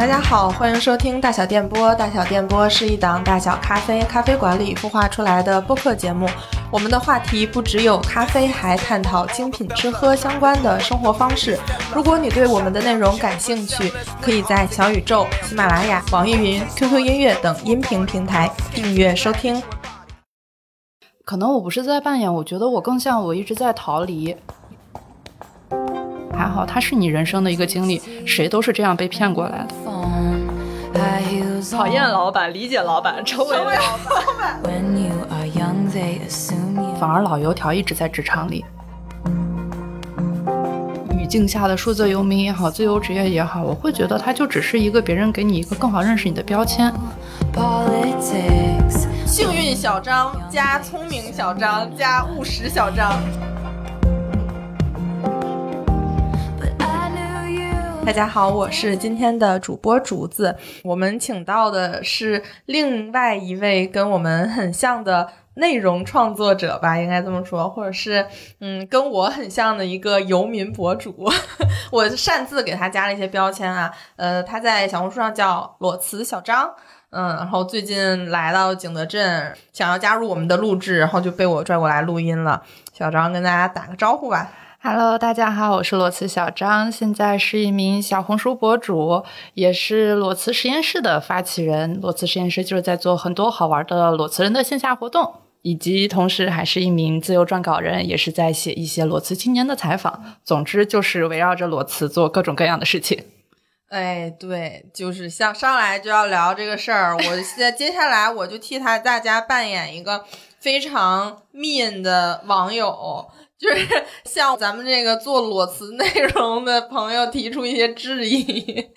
大家好，欢迎收听大小电波。大小电波是一档大小咖啡咖啡馆里孵化出来的播客节目。我们的话题不只有咖啡，还探讨精品吃喝相关的生活方式。如果你对我们的内容感兴趣，可以在小宇宙、喜马拉雅、网易云、QQ 音乐等音频平台订阅收听。可能我不是在扮演，我觉得我更像我一直在逃离。还好，它是你人生的一个经历，谁都是这样被骗过来的。讨厌老板，理解老板，成为老板。反而老油条一直在职场里。语境下的数字游民也好，自由职业也好，我会觉得它就只是一个别人给你一个更好认识你的标签。幸运小张加聪明小张加务实小张。大家好，我是今天的主播竹子。我们请到的是另外一位跟我们很像的内容创作者吧，应该这么说，或者是嗯，跟我很像的一个游民博主。我擅自给他加了一些标签啊，呃，他在小红书上叫裸辞小张。嗯，然后最近来到景德镇，想要加入我们的录制，然后就被我拽过来录音了。小张跟大家打个招呼吧。Hello，大家好，我是裸辞小张，现在是一名小红书博主，也是裸辞实验室的发起人。裸辞实验室就是在做很多好玩的裸辞人的线下活动，以及同时还是一名自由撰稿人，也是在写一些裸辞青年的采访。总之就是围绕着裸辞做各种各样的事情。哎，对，就是像上来就要聊这个事儿。我现在接下来我就替他大家扮演一个非常 mean 的网友，就是向咱们这个做裸辞内容的朋友提出一些质疑。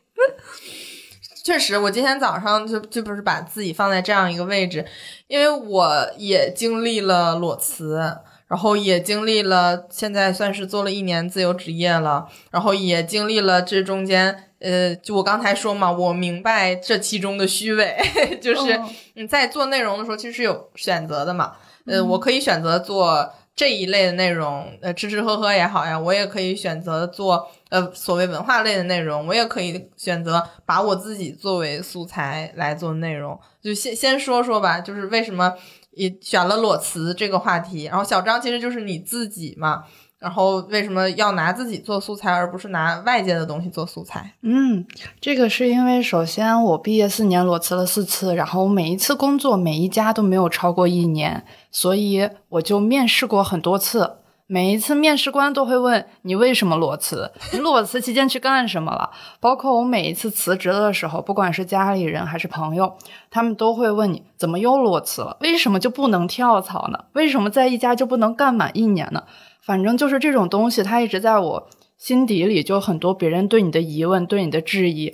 确实，我今天早上就就不是把自己放在这样一个位置，因为我也经历了裸辞。然后也经历了，现在算是做了一年自由职业了。然后也经历了这中间，呃，就我刚才说嘛，我明白这其中的虚伪，就是你在做内容的时候，其实是有选择的嘛。呃，我可以选择做这一类的内容，呃，吃吃喝喝也好呀，我也可以选择做呃所谓文化类的内容，我也可以选择把我自己作为素材来做内容。就先先说说吧，就是为什么。也选了裸辞这个话题，然后小张其实就是你自己嘛，然后为什么要拿自己做素材，而不是拿外界的东西做素材？嗯，这个是因为首先我毕业四年裸辞了四次，然后每一次工作每一家都没有超过一年，所以我就面试过很多次。每一次面试官都会问你为什么裸辞，你裸辞期间去干什么了？包括我每一次辞职的时候，不管是家里人还是朋友，他们都会问你怎么又裸辞了？为什么就不能跳槽呢？为什么在一家就不能干满一年呢？反正就是这种东西，它一直在我心底里，就很多别人对你的疑问、对你的质疑，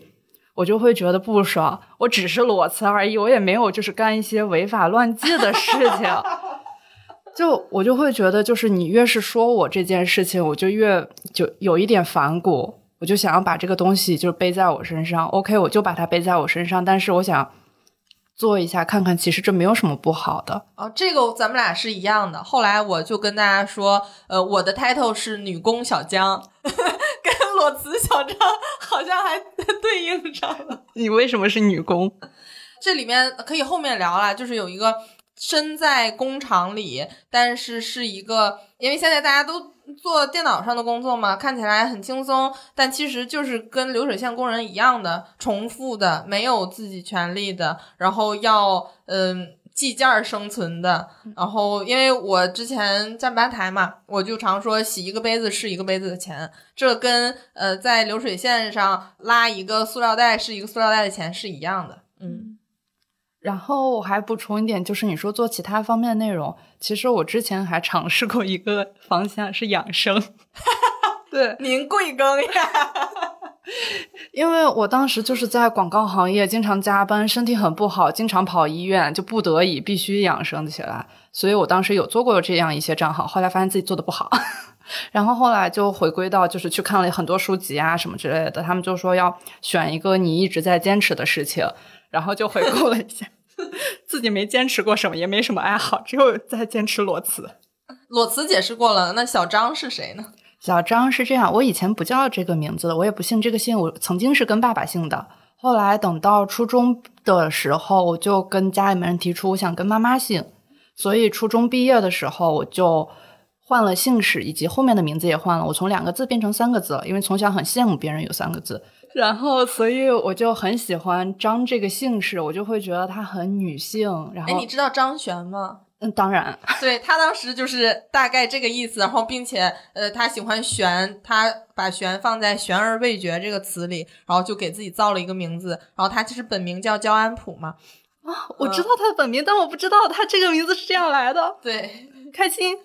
我就会觉得不爽。我只是裸辞而已，我也没有就是干一些违法乱纪的事情。就我就会觉得，就是你越是说我这件事情，我就越就有一点反骨，我就想要把这个东西就背在我身上。OK，我就把它背在我身上，但是我想做一下看看，其实这没有什么不好的。哦，这个咱们俩是一样的。后来我就跟大家说，呃，我的 title 是女工小江，跟裸辞小张好像还对应上了。你为什么是女工？这里面可以后面聊了，就是有一个。身在工厂里，但是是一个，因为现在大家都做电脑上的工作嘛，看起来很轻松，但其实就是跟流水线工人一样的重复的，没有自己权利的，然后要嗯计件生存的。然后因为我之前站吧台嘛，我就常说洗一个杯子是一个杯子的钱，这跟呃在流水线上拉一个塑料袋是一个塑料袋的钱是一样的，嗯。然后我还补充一点，就是你说做其他方面的内容，其实我之前还尝试过一个方向是养生。对，您贵庚呀？因为我当时就是在广告行业，经常加班，身体很不好，经常跑医院，就不得已必须养生起来。所以我当时有做过这样一些账号，后来发现自己做的不好，然后后来就回归到就是去看了很多书籍啊什么之类的，他们就说要选一个你一直在坚持的事情。然后就回顾了一下，自己没坚持过什么，也没什么爱好，只有在坚持裸辞。裸辞解释过了，那小张是谁呢？小张是这样，我以前不叫这个名字的，我也不姓这个姓，我曾经是跟爸爸姓的。后来等到初中的时候，我就跟家里面人提出我想跟妈妈姓，所以初中毕业的时候我就换了姓氏，以及后面的名字也换了，我从两个字变成三个字了，因为从小很羡慕别人有三个字。然后，所以我就很喜欢张这个姓氏，我就会觉得她很女性。然后，哎，你知道张悬吗？嗯，当然，对他当时就是大概这个意思。然后，并且，呃，他喜欢玄，他把玄放在悬而未决这个词里，然后就给自己造了一个名字。然后他其实本名叫焦安普嘛。啊，我知道他的本名，但我不知道他这个名字是这样来的。对，开心，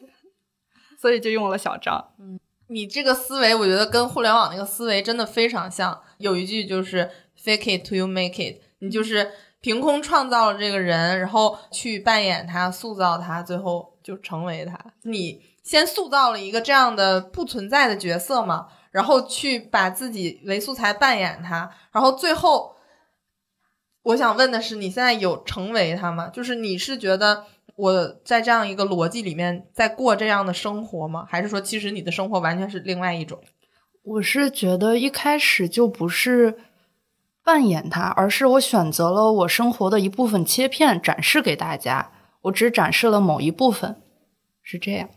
所以就用了小张。嗯，你这个思维，我觉得跟互联网那个思维真的非常像。有一句就是 “fake it till you make it”，你就是。凭空创造了这个人，然后去扮演他、塑造他，最后就成为他。你先塑造了一个这样的不存在的角色嘛，然后去把自己为素材扮演他，然后最后，我想问的是，你现在有成为他吗？就是你是觉得我在这样一个逻辑里面在过这样的生活吗？还是说，其实你的生活完全是另外一种？我是觉得一开始就不是。扮演它，而是我选择了我生活的一部分切片展示给大家。我只展示了某一部分，是这样。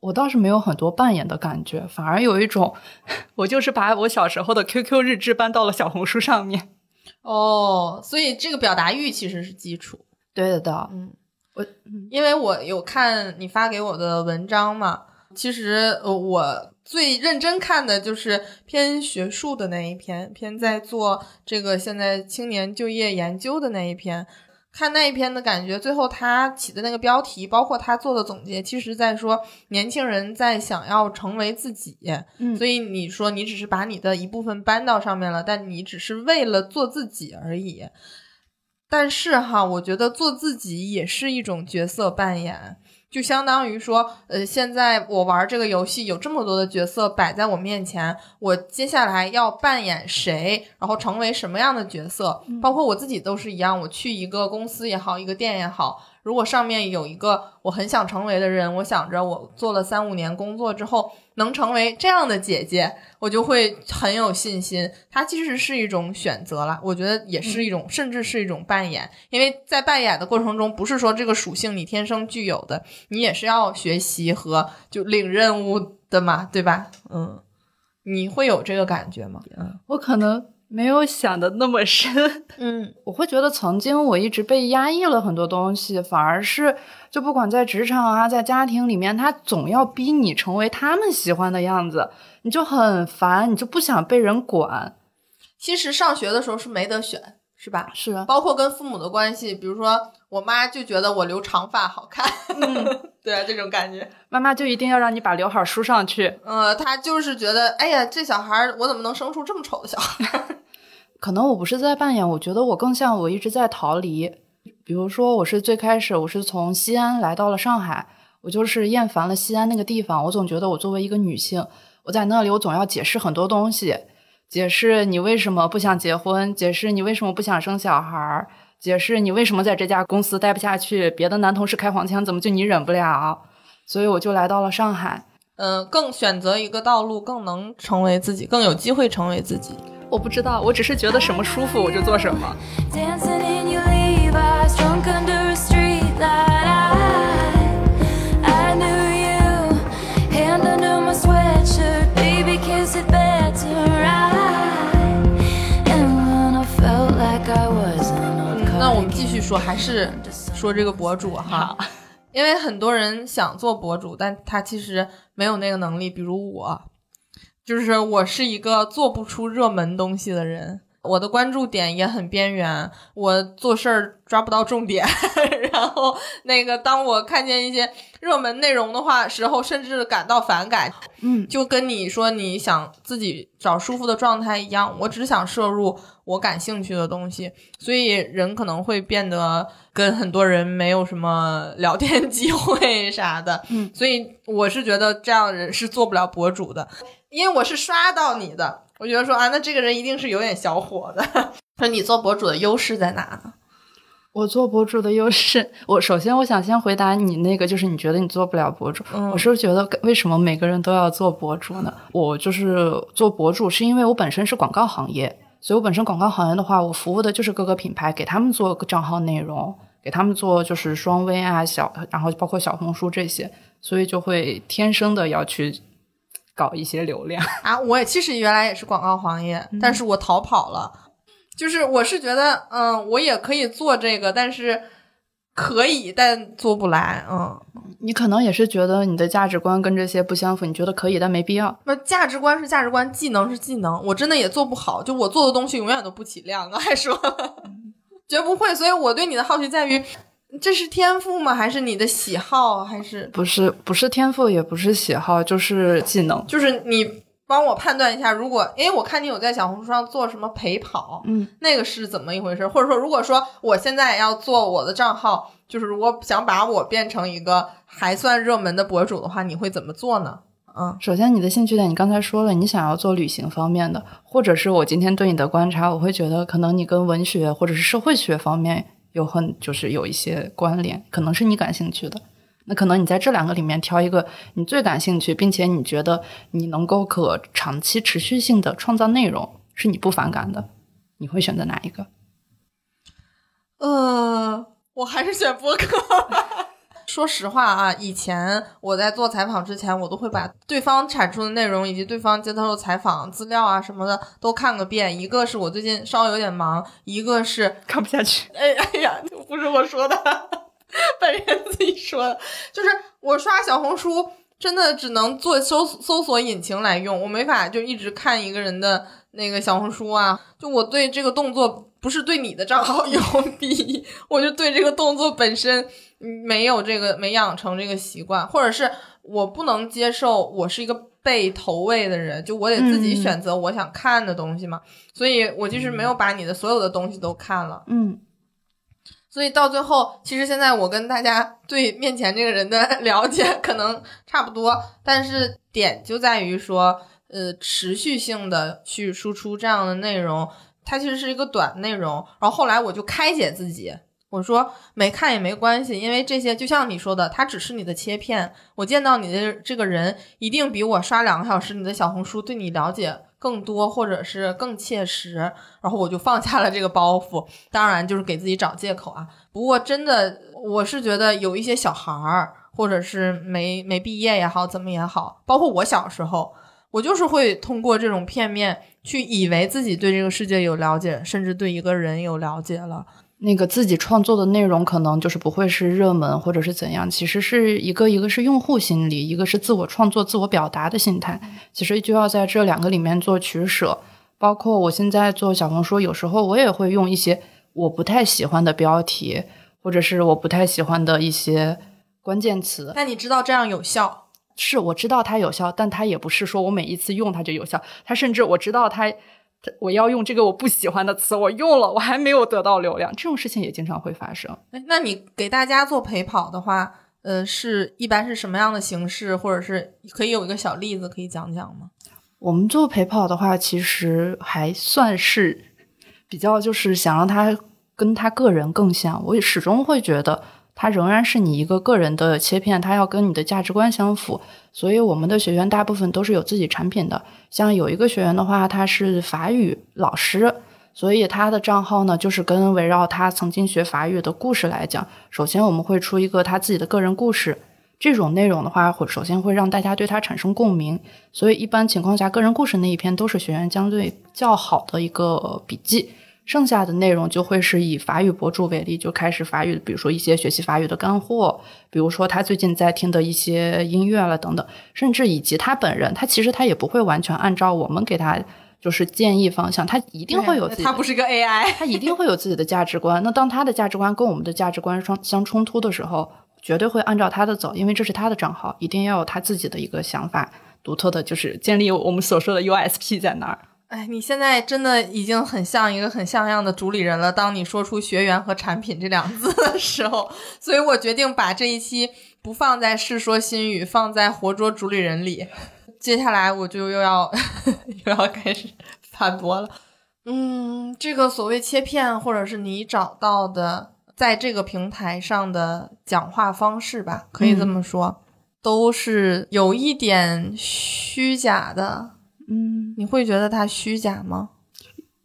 我倒是没有很多扮演的感觉，反而有一种，我就是把我小时候的 QQ 日志搬到了小红书上面。哦，所以这个表达欲其实是基础。对的，嗯，我因为我有看你发给我的文章嘛，其实呃我。最认真看的就是偏学术的那一篇，偏在做这个现在青年就业研究的那一篇。看那一篇的感觉，最后他起的那个标题，包括他做的总结，其实在说年轻人在想要成为自己。嗯，所以你说你只是把你的一部分搬到上面了，但你只是为了做自己而已。但是哈，我觉得做自己也是一种角色扮演。就相当于说，呃，现在我玩这个游戏有这么多的角色摆在我面前，我接下来要扮演谁，然后成为什么样的角色，包括我自己都是一样。我去一个公司也好，一个店也好。如果上面有一个我很想成为的人，我想着我做了三五年工作之后能成为这样的姐姐，我就会很有信心。它其实是一种选择了，我觉得也是一种，甚至是一种扮演。因为在扮演的过程中，不是说这个属性你天生具有的，你也是要学习和就领任务的嘛，对吧？嗯，你会有这个感觉吗？嗯，我可能。没有想的那么深，嗯，我会觉得曾经我一直被压抑了很多东西，反而是就不管在职场啊，在家庭里面，他总要逼你成为他们喜欢的样子，你就很烦，你就不想被人管。其实上学的时候是没得选，是吧？是啊，包括跟父母的关系，比如说我妈就觉得我留长发好看，对啊，这种感觉，妈妈就一定要让你把刘海梳上去。呃，她就是觉得，哎呀，这小孩我怎么能生出这么丑的小孩？可能我不是在扮演，我觉得我更像我一直在逃离。比如说，我是最开始我是从西安来到了上海，我就是厌烦了西安那个地方。我总觉得我作为一个女性，我在那里我总要解释很多东西，解释你为什么不想结婚，解释你为什么不想生小孩，解释你为什么在这家公司待不下去，别的男同事开黄腔，怎么就你忍不了？所以我就来到了上海。嗯，更选择一个道路，更能成为自己，更有机会成为自己。我不知道，我只是觉得什么舒服我就做什么。说，还是说这个博主哈，因为很多人想做博主，但他其实没有那个能力，比如我。就是我是一个做不出热门东西的人，我的关注点也很边缘，我做事儿抓不到重点。然后那个，当我看见一些热门内容的话时候，甚至感到反感。嗯，就跟你说你想自己找舒服的状态一样，我只想摄入我感兴趣的东西，所以人可能会变得跟很多人没有什么聊天 机会啥的。嗯，所以我是觉得这样人是做不了博主的。因为我是刷到你的，我觉得说啊，那这个人一定是有点小火的。那你做博主的优势在哪呢？我做博主的优势，我首先我想先回答你那个，就是你觉得你做不了博主，我是觉得为什么每个人都要做博主呢？我就是做博主，是因为我本身是广告行业，所以我本身广告行业的话，我服务的就是各个品牌，给他们做账号内容，给他们做就是双微啊小，然后包括小红书这些，所以就会天生的要去搞一些流量。啊，我也其实原来也是广告行业，但是我逃跑了。就是我是觉得，嗯，我也可以做这个，但是可以，但做不来。嗯，你可能也是觉得你的价值观跟这些不相符，你觉得可以，但没必要。那价值观是价值观，技能是技能，我真的也做不好。就我做的东西永远都不起量，还说 绝不会。所以我对你的好奇在于，这是天赋吗？还是你的喜好？还是不是？不是天赋，也不是喜好，就是技能，就是你。帮我判断一下，如果诶，我看你有在小红书上做什么陪跑，嗯，那个是怎么一回事？或者说，如果说我现在要做我的账号，就是如果想把我变成一个还算热门的博主的话，你会怎么做呢？嗯，首先你的兴趣点，你刚才说了，你想要做旅行方面的，或者是我今天对你的观察，我会觉得可能你跟文学或者是社会学方面有很就是有一些关联，可能是你感兴趣的。那可能你在这两个里面挑一个你最感兴趣，并且你觉得你能够可长期持续性的创造内容，是你不反感的，你会选择哪一个？呃，我还是选播客。说实话啊，以前我在做采访之前，我都会把对方产出的内容以及对方接受采访资料啊什么的都看个遍。一个是我最近稍微有点忙，一个是 看不下去。哎哎呀，不是我说的。本人自己说的，就是我刷小红书真的只能做搜搜索引擎来用，我没法就一直看一个人的那个小红书啊。就我对这个动作不是对你的账号有鄙夷，我就对这个动作本身没有这个没养成这个习惯，或者是我不能接受我是一个被投喂的人，就我得自己选择我想看的东西嘛。所以我就是没有把你的所有的东西都看了，嗯。所以到最后，其实现在我跟大家对面前这个人的 了解可能差不多，但是点就在于说，呃，持续性的去输出这样的内容，它其实是一个短内容。然后后来我就开解自己，我说没看也没关系，因为这些就像你说的，它只是你的切片。我见到你的这个人，一定比我刷两个小时你的小红书对你了解。更多或者是更切实，然后我就放下了这个包袱。当然就是给自己找借口啊。不过真的，我是觉得有一些小孩儿，或者是没没毕业也好，怎么也好，包括我小时候，我就是会通过这种片面去以为自己对这个世界有了解，甚至对一个人有了解了。那个自己创作的内容可能就是不会是热门或者是怎样，其实是一个一个是用户心理，一个是自我创作、自我表达的心态，其实就要在这两个里面做取舍。包括我现在做小红书，有时候我也会用一些我不太喜欢的标题，或者是我不太喜欢的一些关键词。但你知道这样有效？是我知道它有效，但它也不是说我每一次用它就有效。它甚至我知道它。我要用这个我不喜欢的词，我用了，我还没有得到流量，这种事情也经常会发生。哎，那你给大家做陪跑的话，呃，是一般是什么样的形式，或者是可以有一个小例子可以讲讲吗？我们做陪跑的话，其实还算是比较，就是想让他跟他个人更像。我也始终会觉得。它仍然是你一个个人的切片，它要跟你的价值观相符。所以我们的学员大部分都是有自己产品的。像有一个学员的话，他是法语老师，所以他的账号呢，就是跟围绕他曾经学法语的故事来讲。首先我们会出一个他自己的个人故事，这种内容的话，会首先会让大家对他产生共鸣。所以一般情况下，个人故事那一篇都是学员相对较好的一个笔记。剩下的内容就会是以法语博主为例，就开始法语，比如说一些学习法语的干货，比如说他最近在听的一些音乐了等等，甚至以及他本人，他其实他也不会完全按照我们给他就是建议方向，他一定会有自己，他不是个 AI，他一定会有自己的价值观。那当他的价值观跟我们的价值观相相冲突的时候，绝对会按照他的走，因为这是他的账号，一定要有他自己的一个想法，独特的就是建立我们所说的 USP 在那儿。哎，你现在真的已经很像一个很像样的主理人了。当你说出“学员”和“产品”这两个字的时候，所以我决定把这一期不放在《世说新语》，放在“活捉主理人”里。接下来我就又要 又要开始反驳了。嗯，这个所谓切片，或者是你找到的在这个平台上的讲话方式吧，可以这么说，都是有一点虚假的。嗯，你会觉得它虚假吗？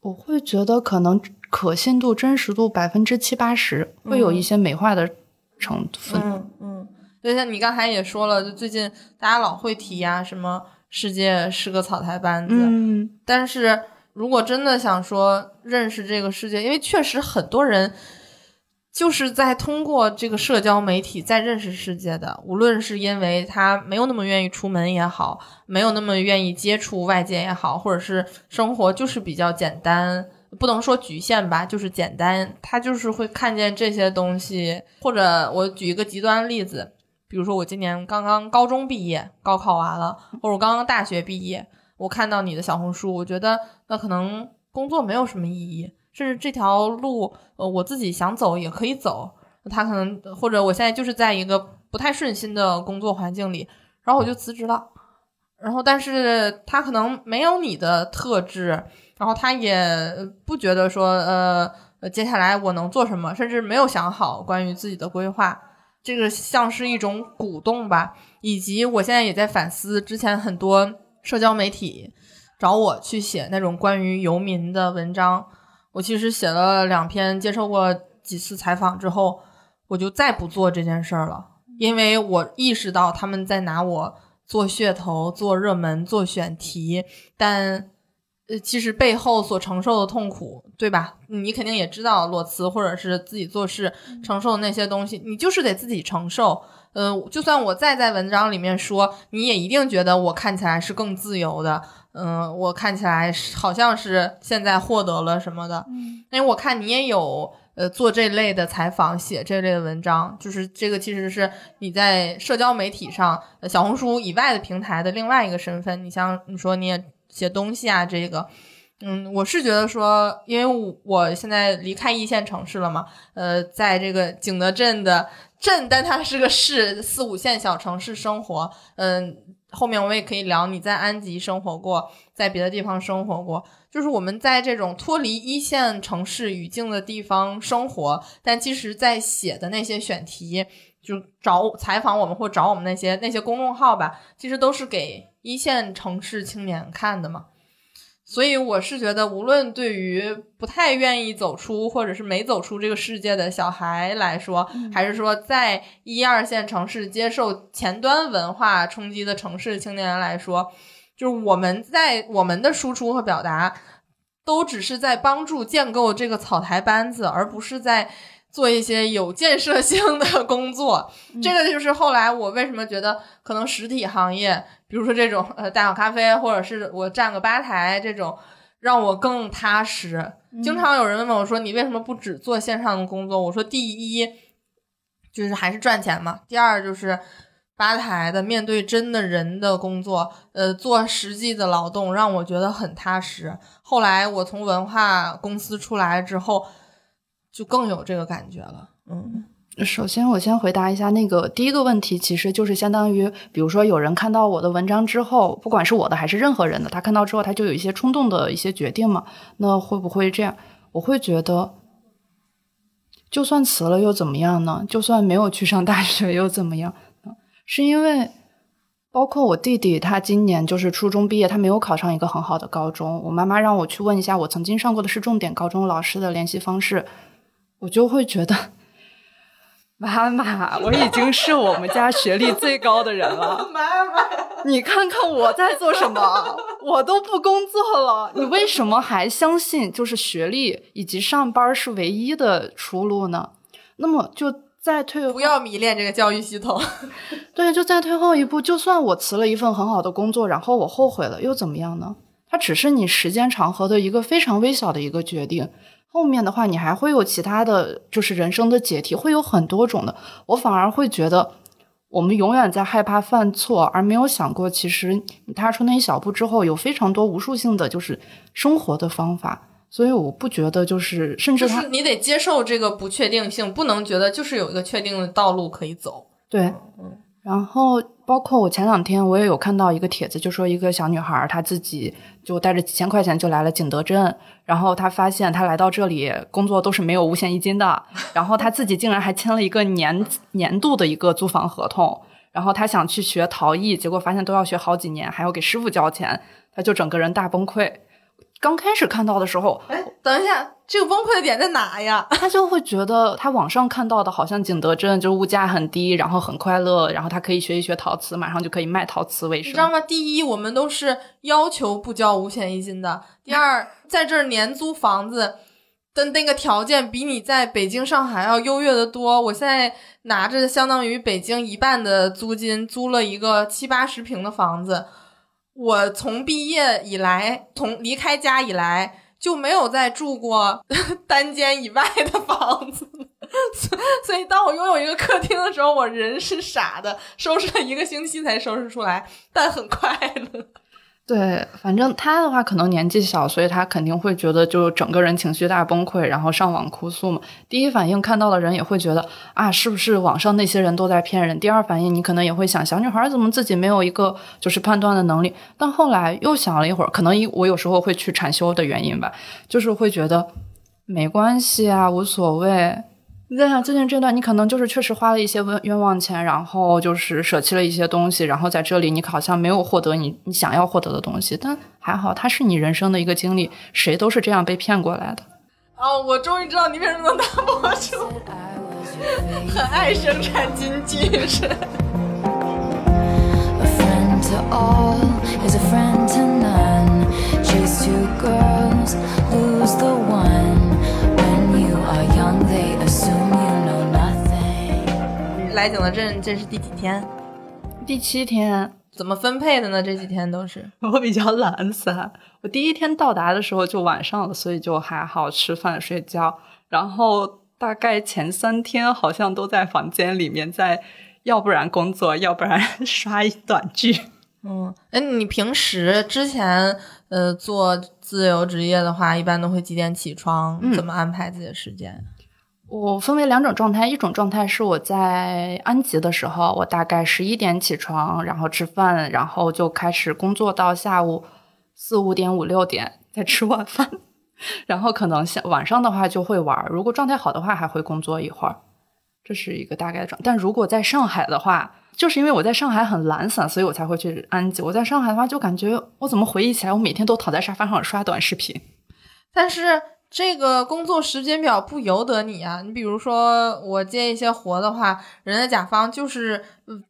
我会觉得可能可信度、真实度百分之七八十，会有一些美化的成分。嗯嗯，就像你刚才也说了，就最近大家老会提呀，什么世界是个草台班子。嗯，但是如果真的想说认识这个世界，因为确实很多人就是在通过这个社交媒体在认识世界的，无论是因为他没有那么愿意出门也好，没有那么愿意接触外界也好，或者是生活就是比较简单，不能说局限吧，就是简单，他就是会看见这些东西。或者我举一个极端例子，比如说我今年刚刚高中毕业，高考完了，或者我刚刚大学毕业。我看到你的小红书，我觉得那可能工作没有什么意义，甚至这条路，呃，我自己想走也可以走。他可能或者我现在就是在一个不太顺心的工作环境里，然后我就辞职了。然后，但是他可能没有你的特质，然后他也不觉得说，呃，接下来我能做什么，甚至没有想好关于自己的规划。这个像是一种鼓动吧，以及我现在也在反思之前很多。社交媒体找我去写那种关于游民的文章，我其实写了两篇，接受过几次采访之后，我就再不做这件事儿了，因为我意识到他们在拿我做噱头、做热门、做选题，但呃，其实背后所承受的痛苦，对吧？你肯定也知道，裸辞或者是自己做事承受的那些东西，你就是得自己承受。嗯，就算我再在文章里面说，你也一定觉得我看起来是更自由的。嗯，我看起来好像是现在获得了什么的。嗯，因为我看你也有呃做这类的采访，写这类的文章，就是这个其实是你在社交媒体上，小红书以外的平台的另外一个身份。你像你说你也写东西啊，这个，嗯，我是觉得说，因为我现在离开一线城市了嘛，呃，在这个景德镇的。镇，但它是个市，四五线小城市生活。嗯，后面我也可以聊你在安吉生活过，在别的地方生活过。就是我们在这种脱离一线城市语境的地方生活，但其实，在写的那些选题，就找采访我们或找我们那些那些公众号吧，其实都是给一线城市青年看的嘛。所以我是觉得，无论对于不太愿意走出或者是没走出这个世界的小孩来说，还是说在一二线城市接受前端文化冲击的城市青年人来说，就是我们在我们的输出和表达，都只是在帮助建构这个草台班子，而不是在。做一些有建设性的工作，这个就是后来我为什么觉得可能实体行业，比如说这种呃大好咖啡，或者是我站个吧台这种，让我更踏实。经常有人问我说：“你为什么不只做线上的工作？”我说：“第一就是还是赚钱嘛，第二就是吧台的面对真的人的工作，呃，做实际的劳动让我觉得很踏实。后来我从文化公司出来之后。就更有这个感觉了。嗯，首先我先回答一下那个第一个问题，其实就是相当于，比如说有人看到我的文章之后，不管是我的还是任何人的，他看到之后他就有一些冲动的一些决定嘛。那会不会这样？我会觉得，就算辞了又怎么样呢？就算没有去上大学又怎么样？是因为包括我弟弟，他今年就是初中毕业，他没有考上一个很好的高中。我妈妈让我去问一下我曾经上过的是重点高中老师的联系方式。我就会觉得，妈妈，我已经是我们家学历最高的人了。妈妈，你看看我在做什么，我都不工作了，你为什么还相信就是学历以及上班是唯一的出路呢？那么就再退，不要迷恋这个教育系统。对，就再退后一步，就算我辞了一份很好的工作，然后我后悔了，又怎么样呢？它只是你时间长河的一个非常微小的一个决定。后面的话，你还会有其他的就是人生的解题，会有很多种的。我反而会觉得，我们永远在害怕犯错，而没有想过，其实你踏出那一小步之后，有非常多无数性的就是生活的方法。所以我不觉得就是，甚至是你得接受这个不确定性，不能觉得就是有一个确定的道路可以走。对，嗯。然后，包括我前两天我也有看到一个帖子，就说一个小女孩她自己就带着几千块钱就来了景德镇，然后她发现她来到这里工作都是没有五险一金的，然后她自己竟然还签了一个年年度的一个租房合同，然后她想去学陶艺，结果发现都要学好几年，还要给师傅交钱，她就整个人大崩溃。刚开始看到的时候，哎，等一下，这个崩溃的点在哪呀？他就会觉得他网上看到的好像景德镇就物价很低，然后很快乐，然后他可以学一学陶瓷，马上就可以卖陶瓷为生。你知道吗？第一，我们都是要求不交五险一金的；第二，在这儿年租房子的那个条件比你在北京、上海要优越的多。我现在拿着相当于北京一半的租金租了一个七八十平的房子。我从毕业以来，从离开家以来就没有再住过 单间以外的房子，所以当我拥有一个客厅的时候，我人是傻的，收拾了一个星期才收拾出来，但很快乐。对，反正他的话可能年纪小，所以他肯定会觉得就整个人情绪大崩溃，然后上网哭诉嘛。第一反应看到的人也会觉得啊，是不是网上那些人都在骗人？第二反应你可能也会想，小女孩怎么自己没有一个就是判断的能力？但后来又想了一会儿，可能我有时候会去禅修的原因吧，就是会觉得没关系啊，无所谓。你在想最近这段，你可能就是确实花了一些冤冤枉钱，然后就是舍弃了一些东西，然后在这里你好像没有获得你你想要获得的东西，但还好，它是你人生的一个经历，谁都是这样被骗过来的。哦，我终于知道你为什么能当博主，很爱生产经济是。来景德镇，这是第几天？第七天。怎么分配的呢？这几天都是我比较懒散。我第一天到达的时候就晚上了，所以就还好吃饭睡觉。然后大概前三天好像都在房间里面，在要不然工作，要不然刷一短剧。嗯，哎，你平时之前呃做自由职业的话，一般都会几点起床？怎么安排自己的时间？我分为两种状态，一种状态是我在安吉的时候，我大概十一点起床，然后吃饭，然后就开始工作到下午四五点、五六点再吃晚饭，然后可能下晚上的话就会玩，如果状态好的话还会工作一会儿，这是一个大概的状。但如果在上海的话，就是因为我在上海很懒散，所以我才会去安吉。我在上海的话，就感觉我怎么回忆起来，我每天都躺在沙发上刷短视频，但是。这个工作时间表不由得你啊！你比如说，我接一些活的话，人家甲方就是，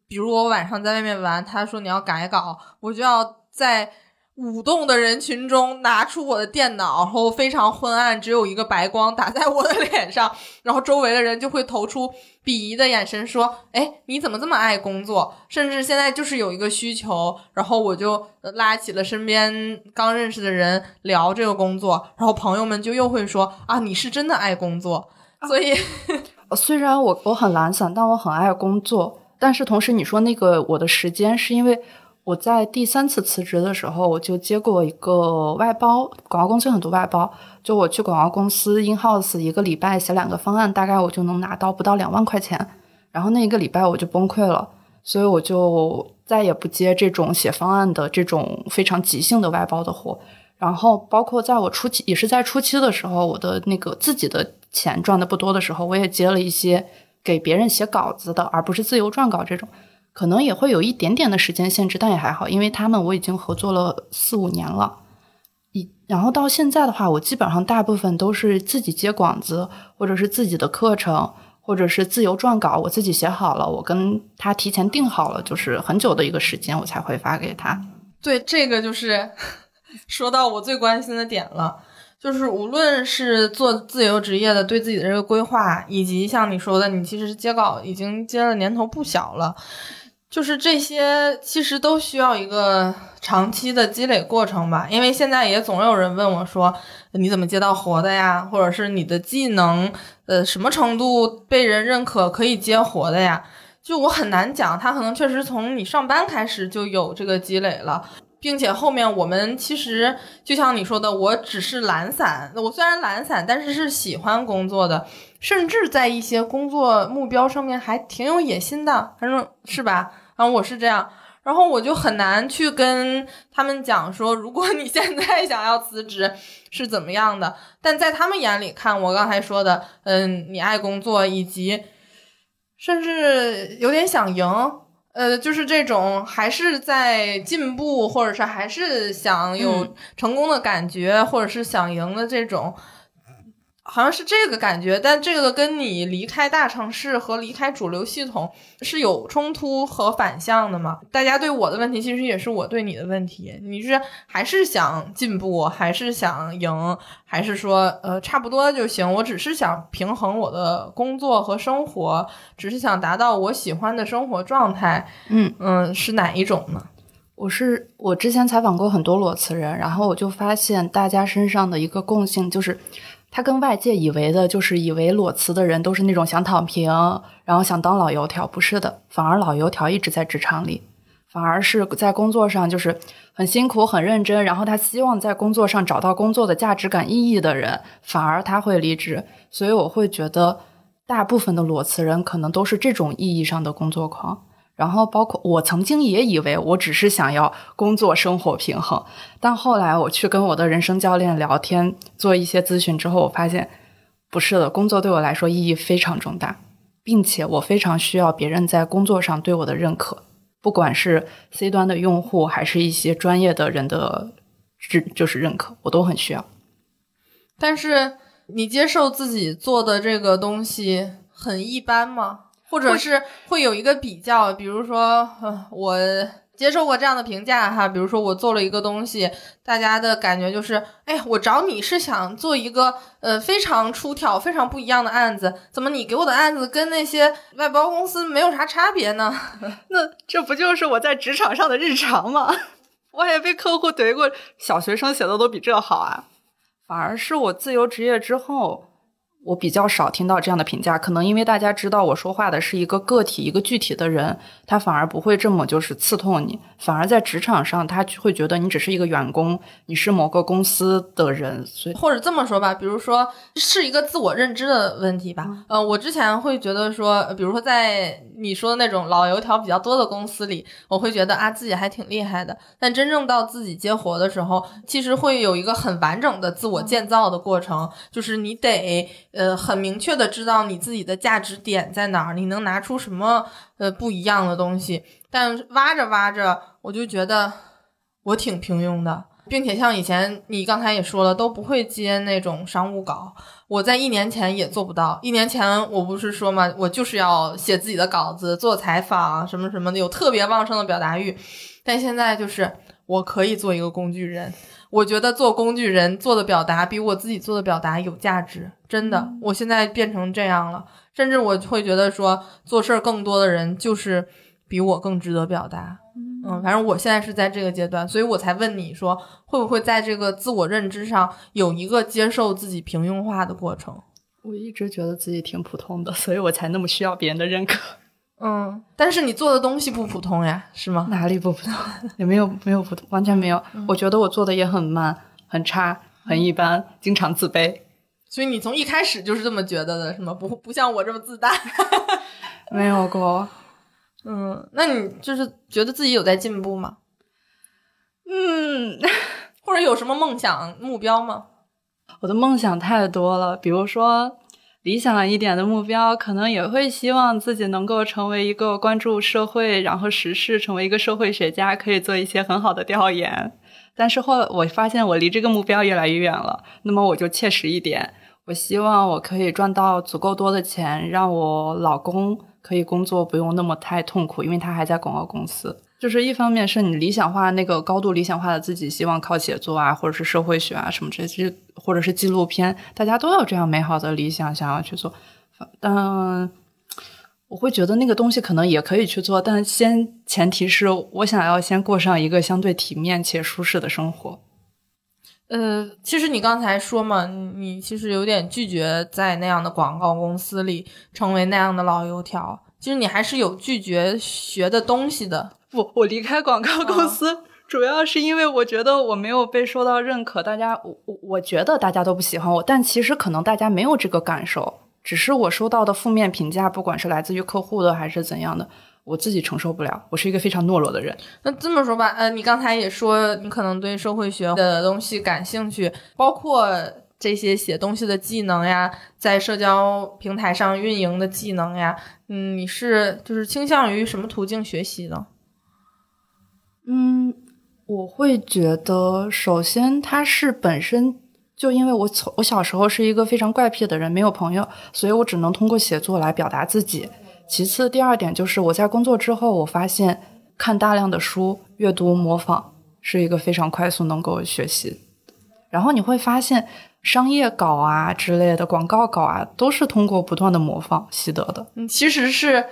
比如我晚上在外面玩，他说你要改稿，我就要在。舞动的人群中，拿出我的电脑，然后非常昏暗，只有一个白光打在我的脸上，然后周围的人就会投出鄙夷的眼神，说：“哎，你怎么这么爱工作？”甚至现在就是有一个需求，然后我就拉起了身边刚认识的人聊这个工作，然后朋友们就又会说：“啊，你是真的爱工作。”所以，虽然我我很懒散，但我很爱工作。但是同时，你说那个我的时间是因为。我在第三次辞职的时候，我就接过一个外包，广告公司很多外包，就我去广告公司 in house 一个礼拜写两个方案，大概我就能拿到不到两万块钱。然后那一个礼拜我就崩溃了，所以我就再也不接这种写方案的这种非常即兴的外包的活。然后包括在我初期，也是在初期的时候，我的那个自己的钱赚的不多的时候，我也接了一些给别人写稿子的，而不是自由撰稿这种。可能也会有一点点的时间限制，但也还好，因为他们我已经合作了四五年了，一然后到现在的话，我基本上大部分都是自己接广子，或者是自己的课程，或者是自由撰稿，我自己写好了，我跟他提前定好了，就是很久的一个时间，我才会发给他。对，这个就是 说到我最关心的点了，就是无论是做自由职业的，对自己的这个规划，以及像你说的，你其实接稿已经接了年头不小了。就是这些，其实都需要一个长期的积累过程吧。因为现在也总有人问我说：“你怎么接到活的呀？或者是你的技能，呃，什么程度被人认可可以接活的呀？”就我很难讲，他可能确实从你上班开始就有这个积累了，并且后面我们其实就像你说的，我只是懒散。我虽然懒散，但是是喜欢工作的，甚至在一些工作目标上面还挺有野心的，反正是吧？然后我是这样，然后我就很难去跟他们讲说，如果你现在想要辞职是怎么样的。但在他们眼里看，我刚才说的，嗯，你爱工作，以及甚至有点想赢，呃，就是这种还是在进步，或者是还是想有成功的感觉，或者是想赢的这种。好像是这个感觉，但这个跟你离开大城市和离开主流系统是有冲突和反向的嘛？大家对我的问题，其实也是我对你的问题。你是还是想进步，还是想赢，还是说呃差不多就行？我只是想平衡我的工作和生活，只是想达到我喜欢的生活状态。嗯嗯，是哪一种呢？我是我之前采访过很多裸辞人，然后我就发现大家身上的一个共性就是。他跟外界以为的，就是以为裸辞的人都是那种想躺平，然后想当老油条，不是的，反而老油条一直在职场里，反而是在工作上就是很辛苦、很认真，然后他希望在工作上找到工作的价值感、意义的人，反而他会离职。所以我会觉得，大部分的裸辞人可能都是这种意义上的工作狂。然后，包括我曾经也以为我只是想要工作生活平衡，但后来我去跟我的人生教练聊天，做一些咨询之后，我发现不是的，工作对我来说意义非常重大，并且我非常需要别人在工作上对我的认可，不管是 C 端的用户，还是一些专业的人的，就是认可，我都很需要。但是你接受自己做的这个东西很一般吗？或者是会有一个比较，比如说，我接受过这样的评价哈，比如说我做了一个东西，大家的感觉就是，哎，我找你是想做一个呃非常出挑、非常不一样的案子，怎么你给我的案子跟那些外包公司没有啥差别呢？那这不就是我在职场上的日常吗？我也被客户怼过，小学生写的都比这好啊，反而是我自由职业之后。我比较少听到这样的评价，可能因为大家知道我说话的是一个个体，一个具体的人，他反而不会这么就是刺痛你，反而在职场上他会觉得你只是一个员工，你是某个公司的人，所以或者这么说吧，比如说是一个自我认知的问题吧。呃，我之前会觉得说，比如说在你说的那种老油条比较多的公司里，我会觉得啊自己还挺厉害的，但真正到自己接活的时候，其实会有一个很完整的自我建造的过程，就是你得。呃，很明确的知道你自己的价值点在哪儿，你能拿出什么呃不一样的东西。但挖着挖着，我就觉得我挺平庸的，并且像以前你刚才也说了，都不会接那种商务稿。我在一年前也做不到。一年前我不是说嘛，我就是要写自己的稿子、做采访什么什么的，有特别旺盛的表达欲。但现在就是我可以做一个工具人。我觉得做工具人做的表达比我自己做的表达有价值，真的。我现在变成这样了，甚至我会觉得说，做事儿更多的人就是比我更值得表达。嗯，反正我现在是在这个阶段，所以我才问你说，会不会在这个自我认知上有一个接受自己平庸化的过程？我一直觉得自己挺普通的，所以我才那么需要别人的认可。嗯，但是你做的东西不普通呀，是吗？哪里不普通？也没有没有普通，完全没有。我觉得我做的也很慢，很差，很一般，经常自卑。所以你从一开始就是这么觉得的，是吗？不不像我这么自大。没有过。嗯，那你就是觉得自己有在进步吗？嗯，或者有什么梦想目标吗？我的梦想太多了，比如说。理想一点的目标，可能也会希望自己能够成为一个关注社会，然后时事，成为一个社会学家，可以做一些很好的调研。但是后来我发现我离这个目标越来越远了，那么我就切实一点，我希望我可以赚到足够多的钱，让我老公可以工作不用那么太痛苦，因为他还在广告公司。就是一方面是你理想化那个高度理想化的自己，希望靠写作啊，或者是社会学啊什么这些，或者是纪录片，大家都有这样美好的理想想要去做。但我会觉得那个东西可能也可以去做，但先前提是我想要先过上一个相对体面且舒适的生活。呃，其实你刚才说嘛，你其实有点拒绝在那样的广告公司里成为那样的老油条。其实你还是有拒绝学的东西的。不，我离开广告公司，主要是因为我觉得我没有被受到认可。大家，我我我觉得大家都不喜欢我，但其实可能大家没有这个感受，只是我收到的负面评价，不管是来自于客户的还是怎样的，我自己承受不了。我是一个非常懦弱的人。那这么说吧，呃，你刚才也说你可能对社会学的东西感兴趣，包括。这些写东西的技能呀，在社交平台上运营的技能呀，嗯，你是就是倾向于什么途径学习的？嗯，我会觉得，首先它是本身就因为我从我小时候是一个非常怪癖的人，没有朋友，所以我只能通过写作来表达自己。其次，第二点就是我在工作之后，我发现看大量的书、阅读、模仿是一个非常快速能够学习。然后你会发现，商业稿啊之类的广告稿啊，都是通过不断的模仿习得的。嗯，其实是，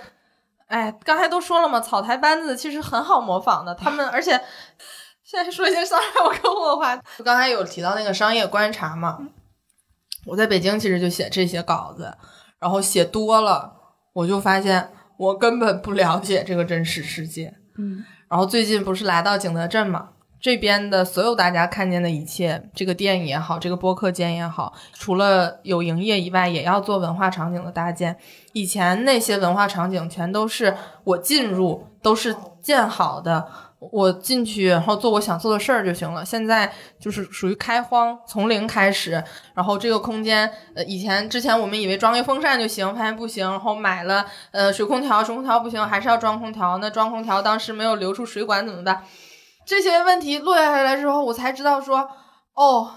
哎，刚才都说了嘛，草台班子其实很好模仿的。他们，而且现在说一些伤害我客户的话，就刚才有提到那个商业观察嘛，我在北京其实就写这些稿子，然后写多了。我就发现我根本不了解这个真实世界，嗯，然后最近不是来到景德镇嘛，这边的所有大家看见的一切，这个店也好，这个播客间也好，除了有营业以外，也要做文化场景的搭建。以前那些文化场景全都是我进入都是建好的。我进去，然后做我想做的事儿就行了。现在就是属于开荒，从零开始。然后这个空间，呃，以前之前我们以为装一个风扇就行，发现不行。然后买了呃水空调，水空调不行，还是要装空调。那装空调当时没有流出水管怎么办？这些问题落下来之后，我才知道说，哦，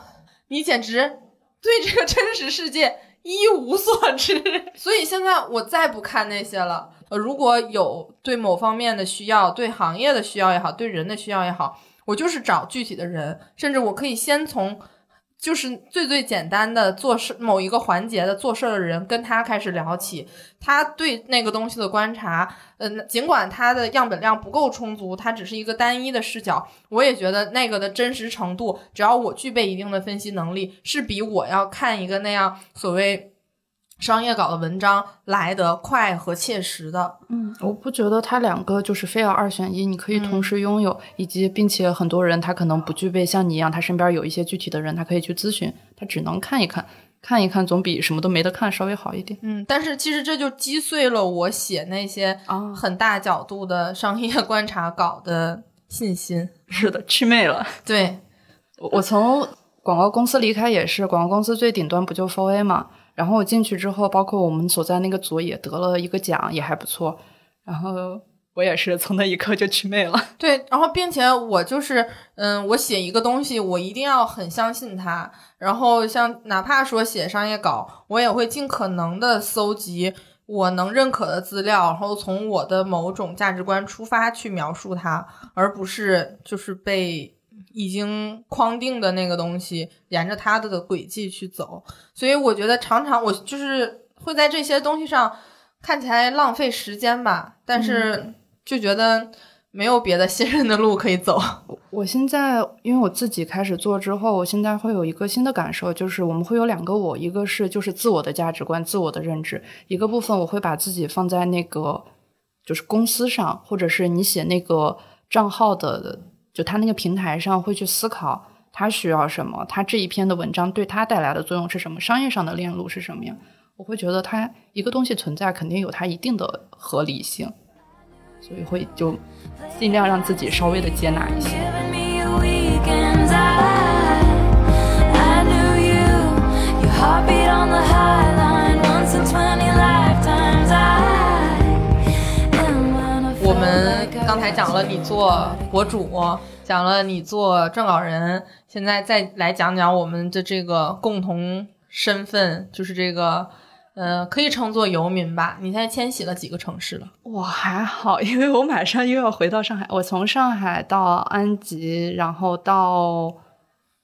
你简直对这个真实世界一无所知。所以现在我再不看那些了。呃，如果有对某方面的需要，对行业的需要也好，对人的需要也好，我就是找具体的人，甚至我可以先从就是最最简单的做事某一个环节的做事的人跟他开始聊起，他对那个东西的观察，嗯，尽管他的样本量不够充足，他只是一个单一的视角，我也觉得那个的真实程度，只要我具备一定的分析能力，是比我要看一个那样所谓。商业稿的文章来得快和切实的，嗯，我不觉得它两个就是非要二选一，你可以同时拥有，以及并且很多人他可能不具备像你一样，他身边有一些具体的人，他可以去咨询，他只能看一看，看一看总比什么都没得看稍微好一点。嗯，但是其实这就击碎了我写那些很大角度的商业观察稿的信心。是的，祛魅了。对，我从广告公司离开也是，广告公司最顶端不就 FOA 嘛。然后我进去之后，包括我们所在那个组也得了一个奖，也还不错。然后我也是从那一刻就去魅了。对，然后并且我就是，嗯，我写一个东西，我一定要很相信它。然后像哪怕说写商业稿，我也会尽可能的搜集我能认可的资料，然后从我的某种价值观出发去描述它，而不是就是被。已经框定的那个东西，沿着它的轨迹去走，所以我觉得常常我就是会在这些东西上看起来浪费时间吧，但是就觉得没有别的信任的路可以走。我现在因为我自己开始做之后，我现在会有一个新的感受，就是我们会有两个我，一个是就是自我的价值观、自我的认知，一个部分我会把自己放在那个就是公司上，或者是你写那个账号的。就他那个平台上会去思考他需要什么，他这一篇的文章对他带来的作用是什么，商业上的链路是什么样。我会觉得他一个东西存在，肯定有它一定的合理性，所以会就尽量让自己稍微的接纳一些。我们刚才讲了你做博主，讲了你做撰稿人，现在再来讲讲我们的这个共同身份，就是这个，呃，可以称作游民吧。你现在迁徙了几个城市了？我还好，因为我马上又要回到上海。我从上海到安吉，然后到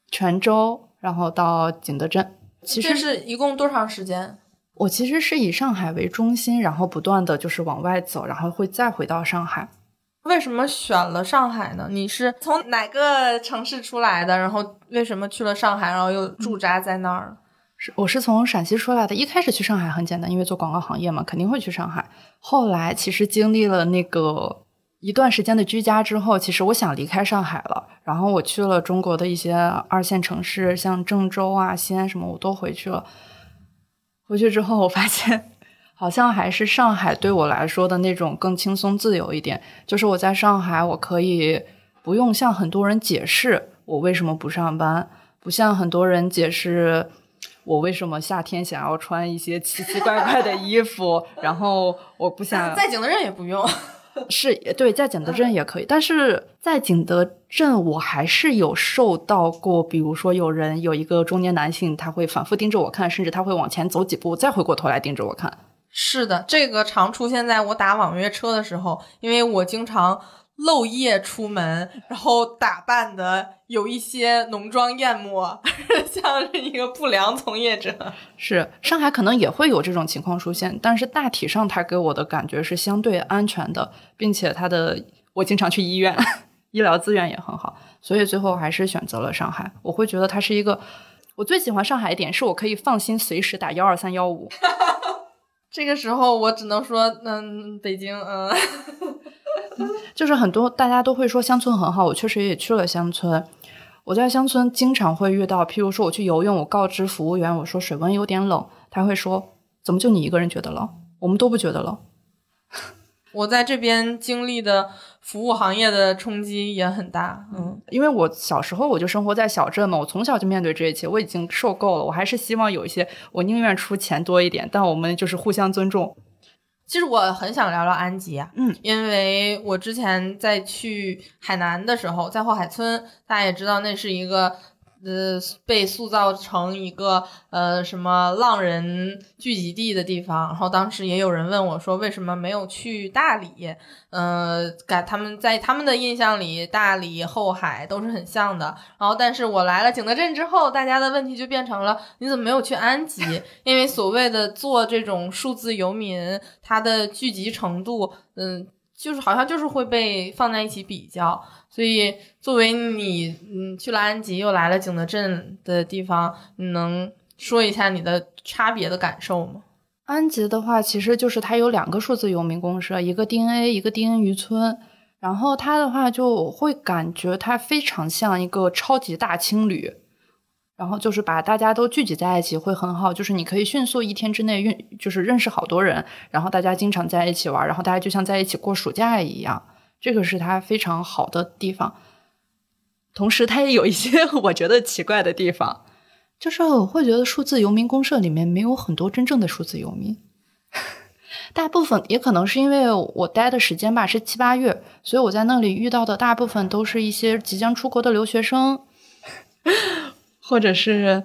泉州，然后到景德镇。其实是一共多长时间？我其实是以上海为中心，然后不断的就是往外走，然后会再回到上海。为什么选了上海呢？你是从哪个城市出来的？然后为什么去了上海，然后又驻扎在那儿？是我是从陕西出来的，一开始去上海很简单，因为做广告行业嘛，肯定会去上海。后来其实经历了那个一段时间的居家之后，其实我想离开上海了。然后我去了中国的一些二线城市，像郑州啊、西安什么，我都回去了。回去之后，我发现 好像还是上海对我来说的那种更轻松自由一点。就是我在上海，我可以不用向很多人解释我为什么不上班，不像很多人解释我为什么夏天想要穿一些奇奇怪怪的衣服，然后我不想 在景德镇也不用。是对，在景德镇也可以，但是在景德镇我还是有受到过，比如说有人有一个中年男性，他会反复盯着我看，甚至他会往前走几步，再回过头来盯着我看。是的，这个常出现在我打网约车的时候，因为我经常。漏夜出门，然后打扮的有一些浓妆艳抹，像是一个不良从业者。是上海可能也会有这种情况出现，但是大体上它给我的感觉是相对安全的，并且它的我经常去医院，医疗资源也很好，所以最后还是选择了上海。我会觉得它是一个我最喜欢上海一点，是我可以放心随时打幺二三幺五。这个时候我只能说，嗯，北京，嗯。就是很多大家都会说乡村很好，我确实也去了乡村。我在乡村经常会遇到，譬如说我去游泳，我告知服务员我说水温有点冷，他会说怎么就你一个人觉得冷？我们都不觉得冷。我在这边经历的服务行业的冲击也很大，嗯，因为我小时候我就生活在小镇嘛，我从小就面对这一切，我已经受够了。我还是希望有一些，我宁愿出钱多一点，但我们就是互相尊重。其实我很想聊聊安吉啊，嗯，因为我之前在去海南的时候，在后海村，大家也知道那是一个。呃，被塑造成一个呃什么浪人聚集地的地方，然后当时也有人问我说，为什么没有去大理？呃，感他们在他们的印象里，大理、后海都是很像的。然后，但是我来了景德镇之后，大家的问题就变成了，你怎么没有去安吉？因为所谓的做这种数字游民，它的聚集程度，嗯。就是好像就是会被放在一起比较，所以作为你嗯去了安吉又来了景德镇的地方，你能说一下你的差别的感受吗？安吉的话，其实就是它有两个数字游民公社，一个 DNA，一个 DNA 渔村，然后它的话就会感觉它非常像一个超级大青旅。然后就是把大家都聚集在一起会很好，就是你可以迅速一天之内认，就是认识好多人，然后大家经常在一起玩，然后大家就像在一起过暑假一样，这个是它非常好的地方。同时，它也有一些 我觉得奇怪的地方，就是我会觉得数字游民公社里面没有很多真正的数字游民，大部分也可能是因为我待的时间吧是七八月，所以我在那里遇到的大部分都是一些即将出国的留学生。或者是，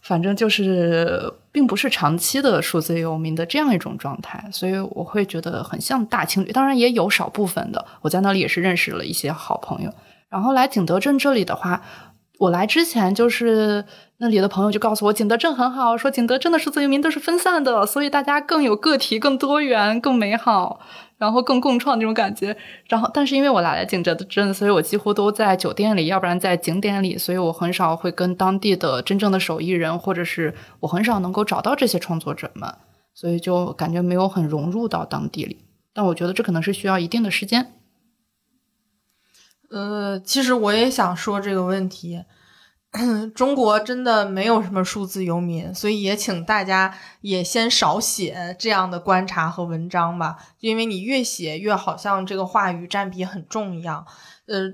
反正就是，并不是长期的数字游民的这样一种状态，所以我会觉得很像大情侣。当然也有少部分的，我在那里也是认识了一些好朋友。然后来景德镇这里的话，我来之前就是那里的朋友就告诉我，景德镇很好，说景德镇的数字游民都是分散的，所以大家更有个体、更多元、更美好。然后更共创那种感觉，然后但是因为我来了景德镇，所以我几乎都在酒店里，要不然在景点里，所以我很少会跟当地的真正的手艺人，或者是我很少能够找到这些创作者们，所以就感觉没有很融入到当地里。但我觉得这可能是需要一定的时间。呃，其实我也想说这个问题。中国真的没有什么数字游民，所以也请大家也先少写这样的观察和文章吧，因为你越写越好像这个话语占比很重一样。呃，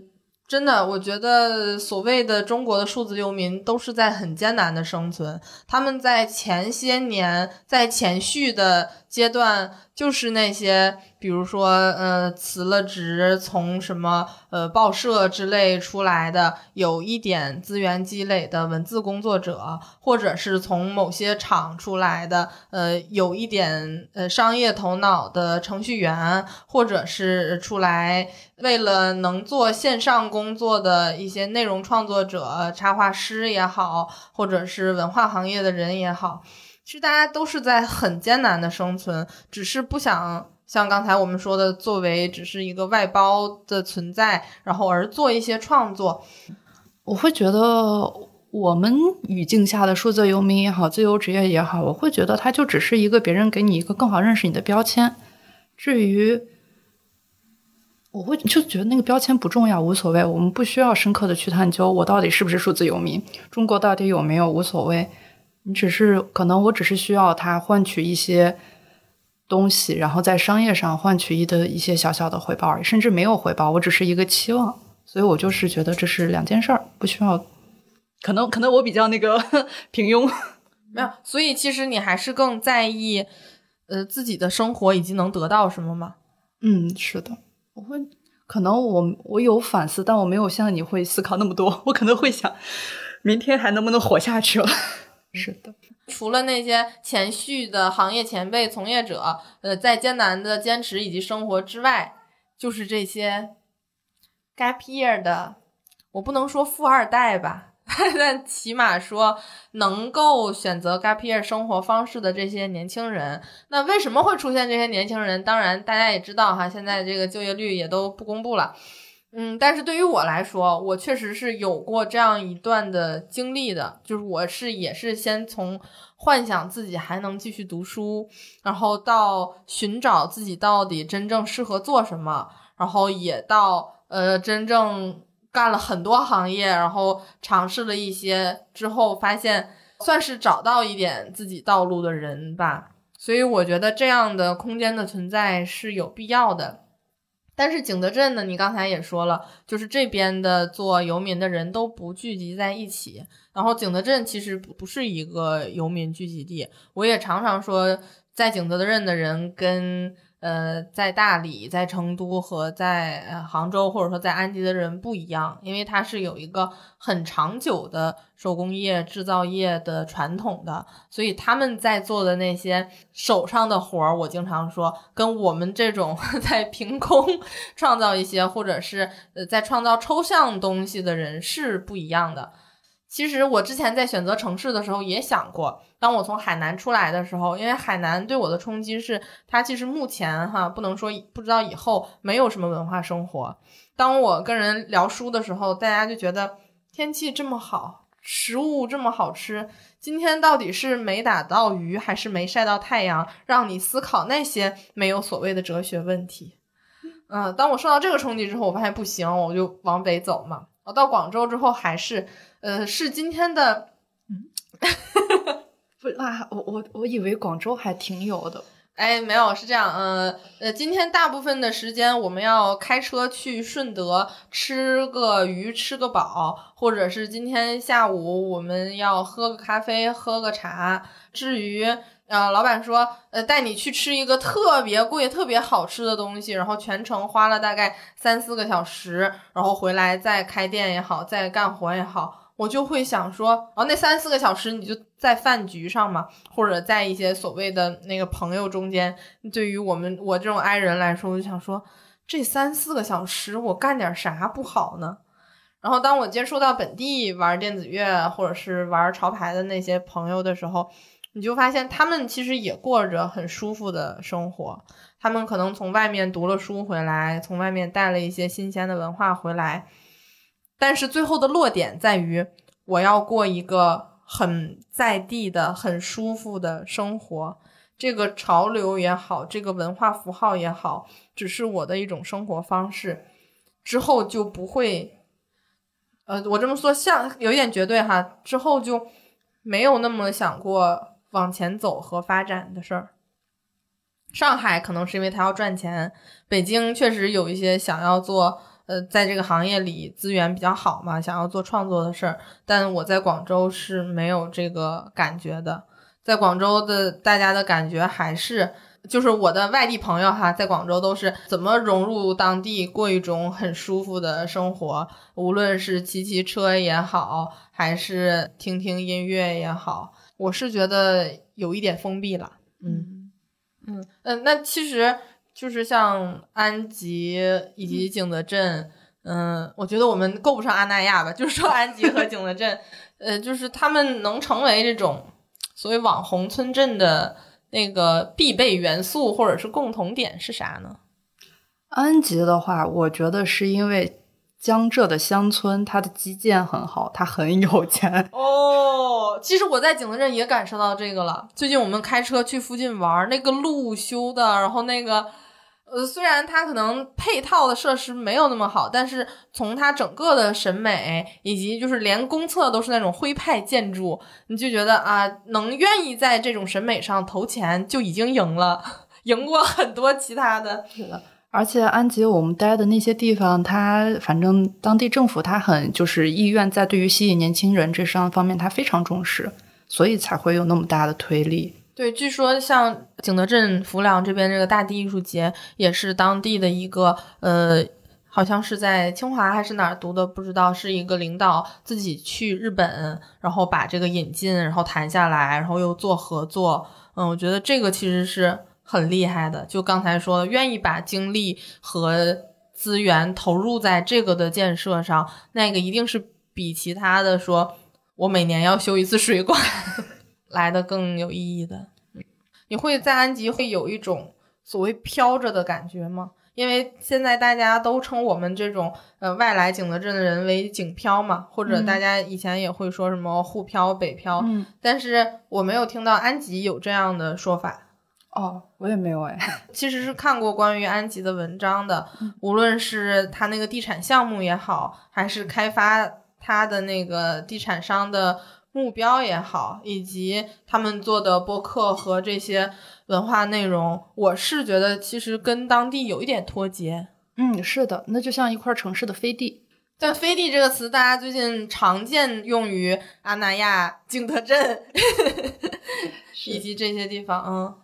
真的，我觉得所谓的中国的数字游民都是在很艰难的生存，他们在前些年在前序的阶段。就是那些，比如说，呃，辞了职，从什么呃报社之类出来的，有一点资源积累的文字工作者，或者是从某些厂出来的，呃，有一点呃商业头脑的程序员，或者是出来为了能做线上工作的一些内容创作者、插画师也好，或者是文化行业的人也好。其实大家都是在很艰难的生存，只是不想像刚才我们说的，作为只是一个外包的存在，然后而做一些创作。我会觉得，我们语境下的数字游民也好，自由职业也好，我会觉得它就只是一个别人给你一个更好认识你的标签。至于，我会就觉得那个标签不重要，无所谓。我们不需要深刻的去探究我到底是不是数字游民，中国到底有没有，无所谓。你只是可能，我只是需要它换取一些东西，然后在商业上换取一的一些小小的回报而已，甚至没有回报，我只是一个期望，所以我就是觉得这是两件事儿，不需要。可能可能我比较那个 平庸。没有，所以其实你还是更在意，呃，自己的生活以及能得到什么吗？嗯，是的，我会，可能我我有反思，但我没有像你会思考那么多，我可能会想，明天还能不能活下去了？是的，除了那些前序的行业前辈、从业者，呃，在艰难的坚持以及生活之外，就是这些 gap year 的，我不能说富二代吧。但起码说，能够选择 gap year 生活方式的这些年轻人，那为什么会出现这些年轻人？当然，大家也知道哈，现在这个就业率也都不公布了。嗯，但是对于我来说，我确实是有过这样一段的经历的，就是我是也是先从幻想自己还能继续读书，然后到寻找自己到底真正适合做什么，然后也到呃真正。干了很多行业，然后尝试了一些之后，发现算是找到一点自己道路的人吧。所以我觉得这样的空间的存在是有必要的。但是景德镇呢，你刚才也说了，就是这边的做游民的人都不聚集在一起。然后景德镇其实不是一个游民聚集地。我也常常说，在景德镇的人跟。呃，在大理、在成都和在杭州，或者说在安吉的人不一样，因为它是有一个很长久的手工业制造业的传统的，所以他们在做的那些手上的活儿，我经常说，跟我们这种 在凭空创造一些，或者是呃在创造抽象东西的人是不一样的。其实我之前在选择城市的时候也想过，当我从海南出来的时候，因为海南对我的冲击是，它其实目前哈不能说不知道以后没有什么文化生活。当我跟人聊书的时候，大家就觉得天气这么好，食物这么好吃，今天到底是没打到鱼还是没晒到太阳，让你思考那些没有所谓的哲学问题。嗯，当我受到这个冲击之后，我发现不行，我就往北走嘛。我到广州之后还是。呃，是今天的，嗯，不啊，我我我以为广州还挺有的，哎，没有，是这样，呃呃，今天大部分的时间我们要开车去顺德吃个鱼，吃个饱，或者是今天下午我们要喝个咖啡，喝个茶。至于呃，老板说，呃，带你去吃一个特别贵、特别好吃的东西，然后全程花了大概三四个小时，然后回来再开店也好，再干活也好。我就会想说，哦，那三四个小时你就在饭局上嘛，或者在一些所谓的那个朋友中间。对于我们我这种 i 人来说，我就想说，这三四个小时我干点啥不好呢？然后当我接触到本地玩电子乐或者是玩潮牌的那些朋友的时候，你就发现他们其实也过着很舒服的生活。他们可能从外面读了书回来，从外面带了一些新鲜的文化回来。但是最后的落点在于，我要过一个很在地的、很舒服的生活。这个潮流也好，这个文化符号也好，只是我的一种生活方式。之后就不会，呃，我这么说像有一点绝对哈。之后就没有那么想过往前走和发展的事儿。上海可能是因为他要赚钱，北京确实有一些想要做。呃，在这个行业里资源比较好嘛，想要做创作的事儿，但我在广州是没有这个感觉的。在广州的大家的感觉还是，就是我的外地朋友哈，在广州都是怎么融入当地，过一种很舒服的生活，无论是骑骑车也好，还是听听音乐也好，我是觉得有一点封闭了。嗯嗯嗯，那其实。就是像安吉以及景德镇，嗯，我觉得我们够不上阿那亚吧。就是说安吉和景德镇，呃，就是他们能成为这种所谓网红村镇的那个必备元素或者是共同点是啥呢？安吉的话，我觉得是因为江浙的乡村，它的基建很好，它很有钱。哦，其实我在景德镇也感受到这个了。最近我们开车去附近玩，那个路修的，然后那个。呃，虽然它可能配套的设施没有那么好，但是从它整个的审美以及就是连公厕都是那种徽派建筑，你就觉得啊，能愿意在这种审美上投钱就已经赢了，赢过很多其他的。是的，而且安吉我们待的那些地方，它反正当地政府它很就是意愿在对于吸引年轻人这上方面，它非常重视。所以才会有那么大的推力。对，据说像景德镇浮梁这边这个大地艺术节，也是当地的一个呃，好像是在清华还是哪儿读的，不知道是一个领导自己去日本，然后把这个引进，然后谈下来，然后又做合作。嗯，我觉得这个其实是很厉害的。就刚才说，愿意把精力和资源投入在这个的建设上，那个一定是比其他的说我每年要修一次水管。来的更有意义的，你会在安吉会有一种所谓飘着的感觉吗？因为现在大家都称我们这种呃外来景德镇的人为景漂嘛，或者大家以前也会说什么沪漂、北漂，嗯，但是我没有听到安吉有这样的说法。哦，我也没有哎，其实是看过关于安吉的文章的，无论是他那个地产项目也好，还是开发他的那个地产商的。目标也好，以及他们做的播客和这些文化内容，我是觉得其实跟当地有一点脱节。嗯，是的，那就像一块城市的飞地。但“飞地”这个词，大家最近常见用于阿那亚、景德镇 以及这些地方。嗯，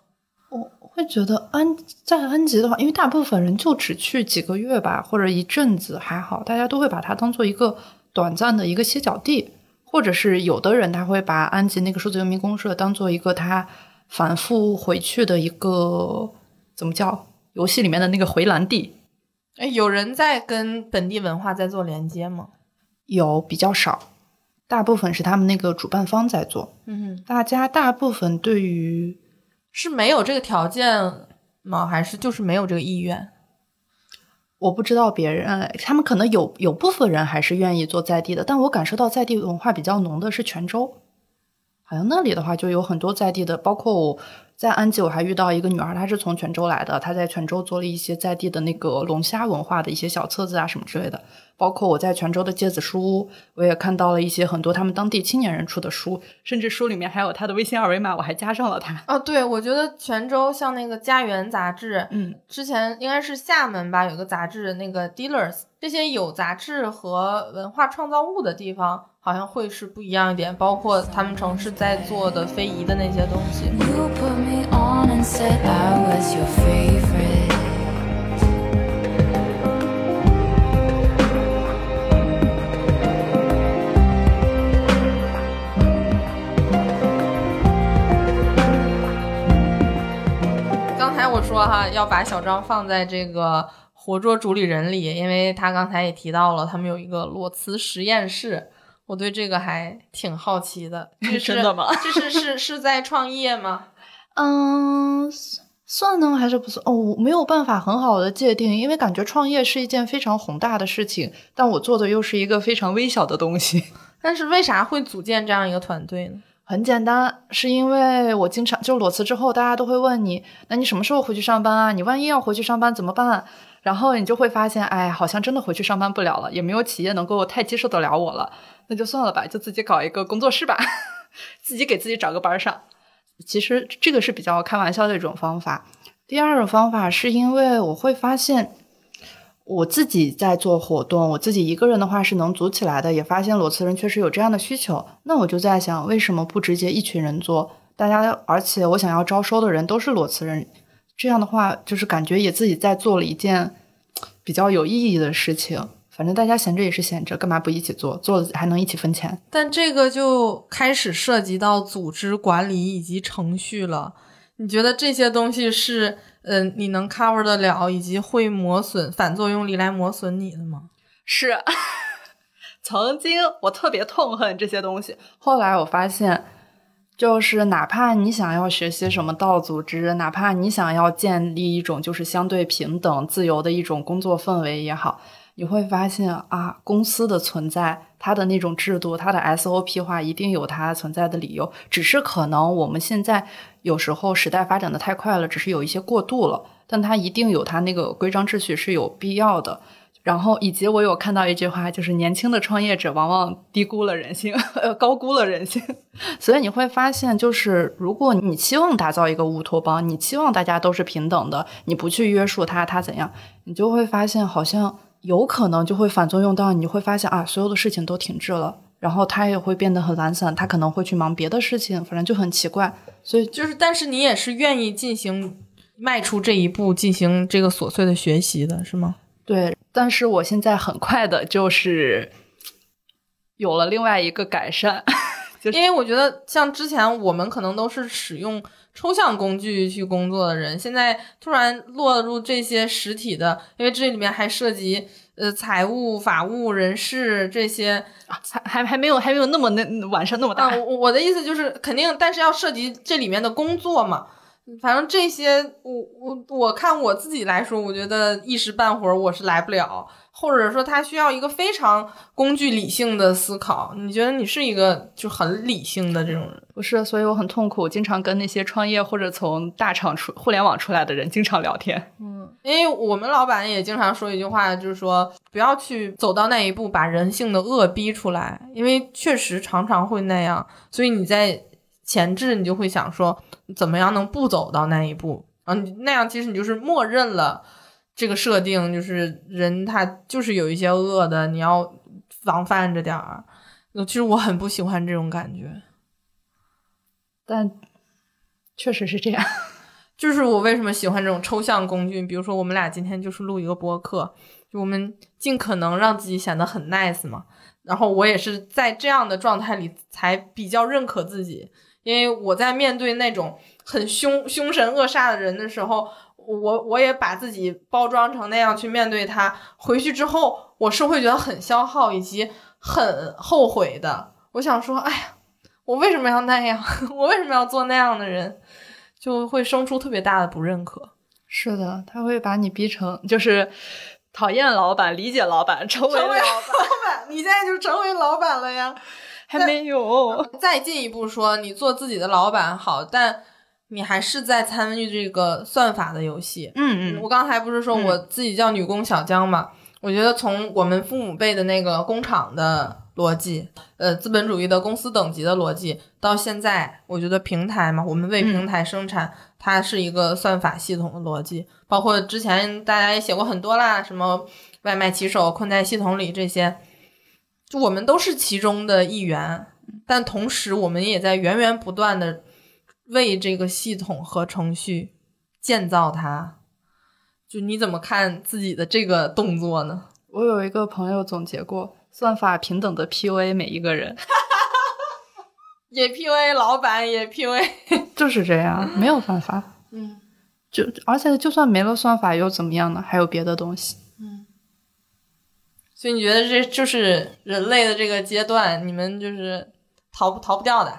我会觉得安在安吉的话，因为大部分人就只去几个月吧，或者一阵子还好，大家都会把它当做一个短暂的一个歇脚地。或者是有的人他会把安吉那个数字游民公社当做一个他反复回去的一个怎么叫游戏里面的那个回蓝地？哎，有人在跟本地文化在做连接吗？有比较少，大部分是他们那个主办方在做。嗯，大家大部分对于是没有这个条件吗？还是就是没有这个意愿？我不知道别人，他们可能有有部分人还是愿意做在地的，但我感受到在地文化比较浓的是泉州，好像那里的话就有很多在地的，包括我。在安吉，我还遇到一个女孩，她是从泉州来的，她在泉州做了一些在地的那个龙虾文化的一些小册子啊什么之类的。包括我在泉州的芥子书屋，我也看到了一些很多他们当地青年人出的书，甚至书里面还有他的微信二维码，我还加上了他。哦，对，我觉得泉州像那个家园杂志，嗯，之前应该是厦门吧，有个杂志那个 Dealers，这些有杂志和文化创造物的地方。好像会是不一样一点，包括他们城市在做的非遗的那些东西。刚才我说哈，要把小张放在这个活捉主理人里，因为他刚才也提到了，他们有一个裸辞实验室。我对这个还挺好奇的，真的吗？这是是是在创业吗？嗯，算呢还是不算？哦，我没有办法很好的界定，因为感觉创业是一件非常宏大的事情，但我做的又是一个非常微小的东西。但是为啥会组建这样一个团队呢？很简单，是因为我经常就裸辞之后，大家都会问你，那你什么时候回去上班啊？你万一要回去上班怎么办？然后你就会发现，哎，好像真的回去上班不了了，也没有企业能够太接受得了我了。那就算了吧，就自己搞一个工作室吧，自己给自己找个班上。其实这个是比较开玩笑的一种方法。第二种方法是因为我会发现，我自己在做活动，我自己一个人的话是能组起来的，也发现裸辞人确实有这样的需求。那我就在想，为什么不直接一群人做？大家，而且我想要招收的人都是裸辞人，这样的话就是感觉也自己在做了一件比较有意义的事情。反正大家闲着也是闲着，干嘛不一起做？做了还能一起分钱。但这个就开始涉及到组织管理以及程序了。你觉得这些东西是，嗯，你能 cover 得了，以及会磨损、反作用力来磨损你的吗？是，曾经我特别痛恨这些东西，后来我发现，就是哪怕你想要学习什么道组织，哪怕你想要建立一种就是相对平等、自由的一种工作氛围也好。你会发现啊，公司的存在，它的那种制度，它的 SOP 化，一定有它存在的理由。只是可能我们现在有时候时代发展的太快了，只是有一些过度了。但它一定有它那个规章秩序是有必要的。然后以及我有看到一句话，就是年轻的创业者往往低估了人性，呃，高估了人性。所以你会发现，就是如果你期望打造一个乌托邦，你期望大家都是平等的，你不去约束他，他怎样，你就会发现好像。有可能就会反作用到，你会发现啊，所有的事情都停滞了，然后他也会变得很懒散，他可能会去忙别的事情，反正就很奇怪。所以就是，但是你也是愿意进行迈出这一步，进行这个琐碎的学习的，是吗？对，但是我现在很快的就是有了另外一个改善，因为我觉得像之前我们可能都是使用抽象工具去工作的人，现在突然落入这些实体的，因为这里面还涉及呃财务、法务、人事这些，还还还没有还没有那么那晚上那么大。啊，我我的意思就是肯定，但是要涉及这里面的工作嘛。反正这些，我我我看我自己来说，我觉得一时半会儿我是来不了，或者说他需要一个非常工具理性的思考。你觉得你是一个就很理性的这种人？不是，所以我很痛苦，经常跟那些创业或者从大厂出互联网出来的人经常聊天。嗯，因为我们老板也经常说一句话，就是说不要去走到那一步，把人性的恶逼出来，因为确实常常会那样。所以你在前置，你就会想说。怎么样能不走到那一步啊？你那样其实你就是默认了这个设定，就是人他就是有一些恶的，你要防范着点儿。其实我很不喜欢这种感觉，但确实是这样。就是我为什么喜欢这种抽象工具？比如说我们俩今天就是录一个播客，就我们尽可能让自己显得很 nice 嘛。然后我也是在这样的状态里才比较认可自己。因为我在面对那种很凶凶神恶煞的人的时候，我我也把自己包装成那样去面对他。回去之后，我是会觉得很消耗以及很后悔的。我想说，哎呀，我为什么要那样？我为什么要做那样的人？就会生出特别大的不认可。是的，他会把你逼成就是讨厌老板，理解老板，成为老板。你现在就成为老板了呀？还没有。再进一步说，你做自己的老板好，但你还是在参与这个算法的游戏。嗯嗯。我刚才不是说我自己叫女工小江嘛？我觉得从我们父母辈的那个工厂的逻辑，呃，资本主义的公司等级的逻辑，到现在，我觉得平台嘛，我们为平台生产，它是一个算法系统的逻辑。包括之前大家也写过很多啦，什么外卖骑手困在系统里这些。我们都是其中的一员，但同时我们也在源源不断的为这个系统和程序建造它。就你怎么看自己的这个动作呢？我有一个朋友总结过，算法平等的 PUA 每一个人，也 PUA 老板，也 PUA，就是这样，没有办法。嗯，就而且就算没了算法又怎么样呢？还有别的东西。所以你觉得这就是人类的这个阶段，你们就是逃不逃不掉的？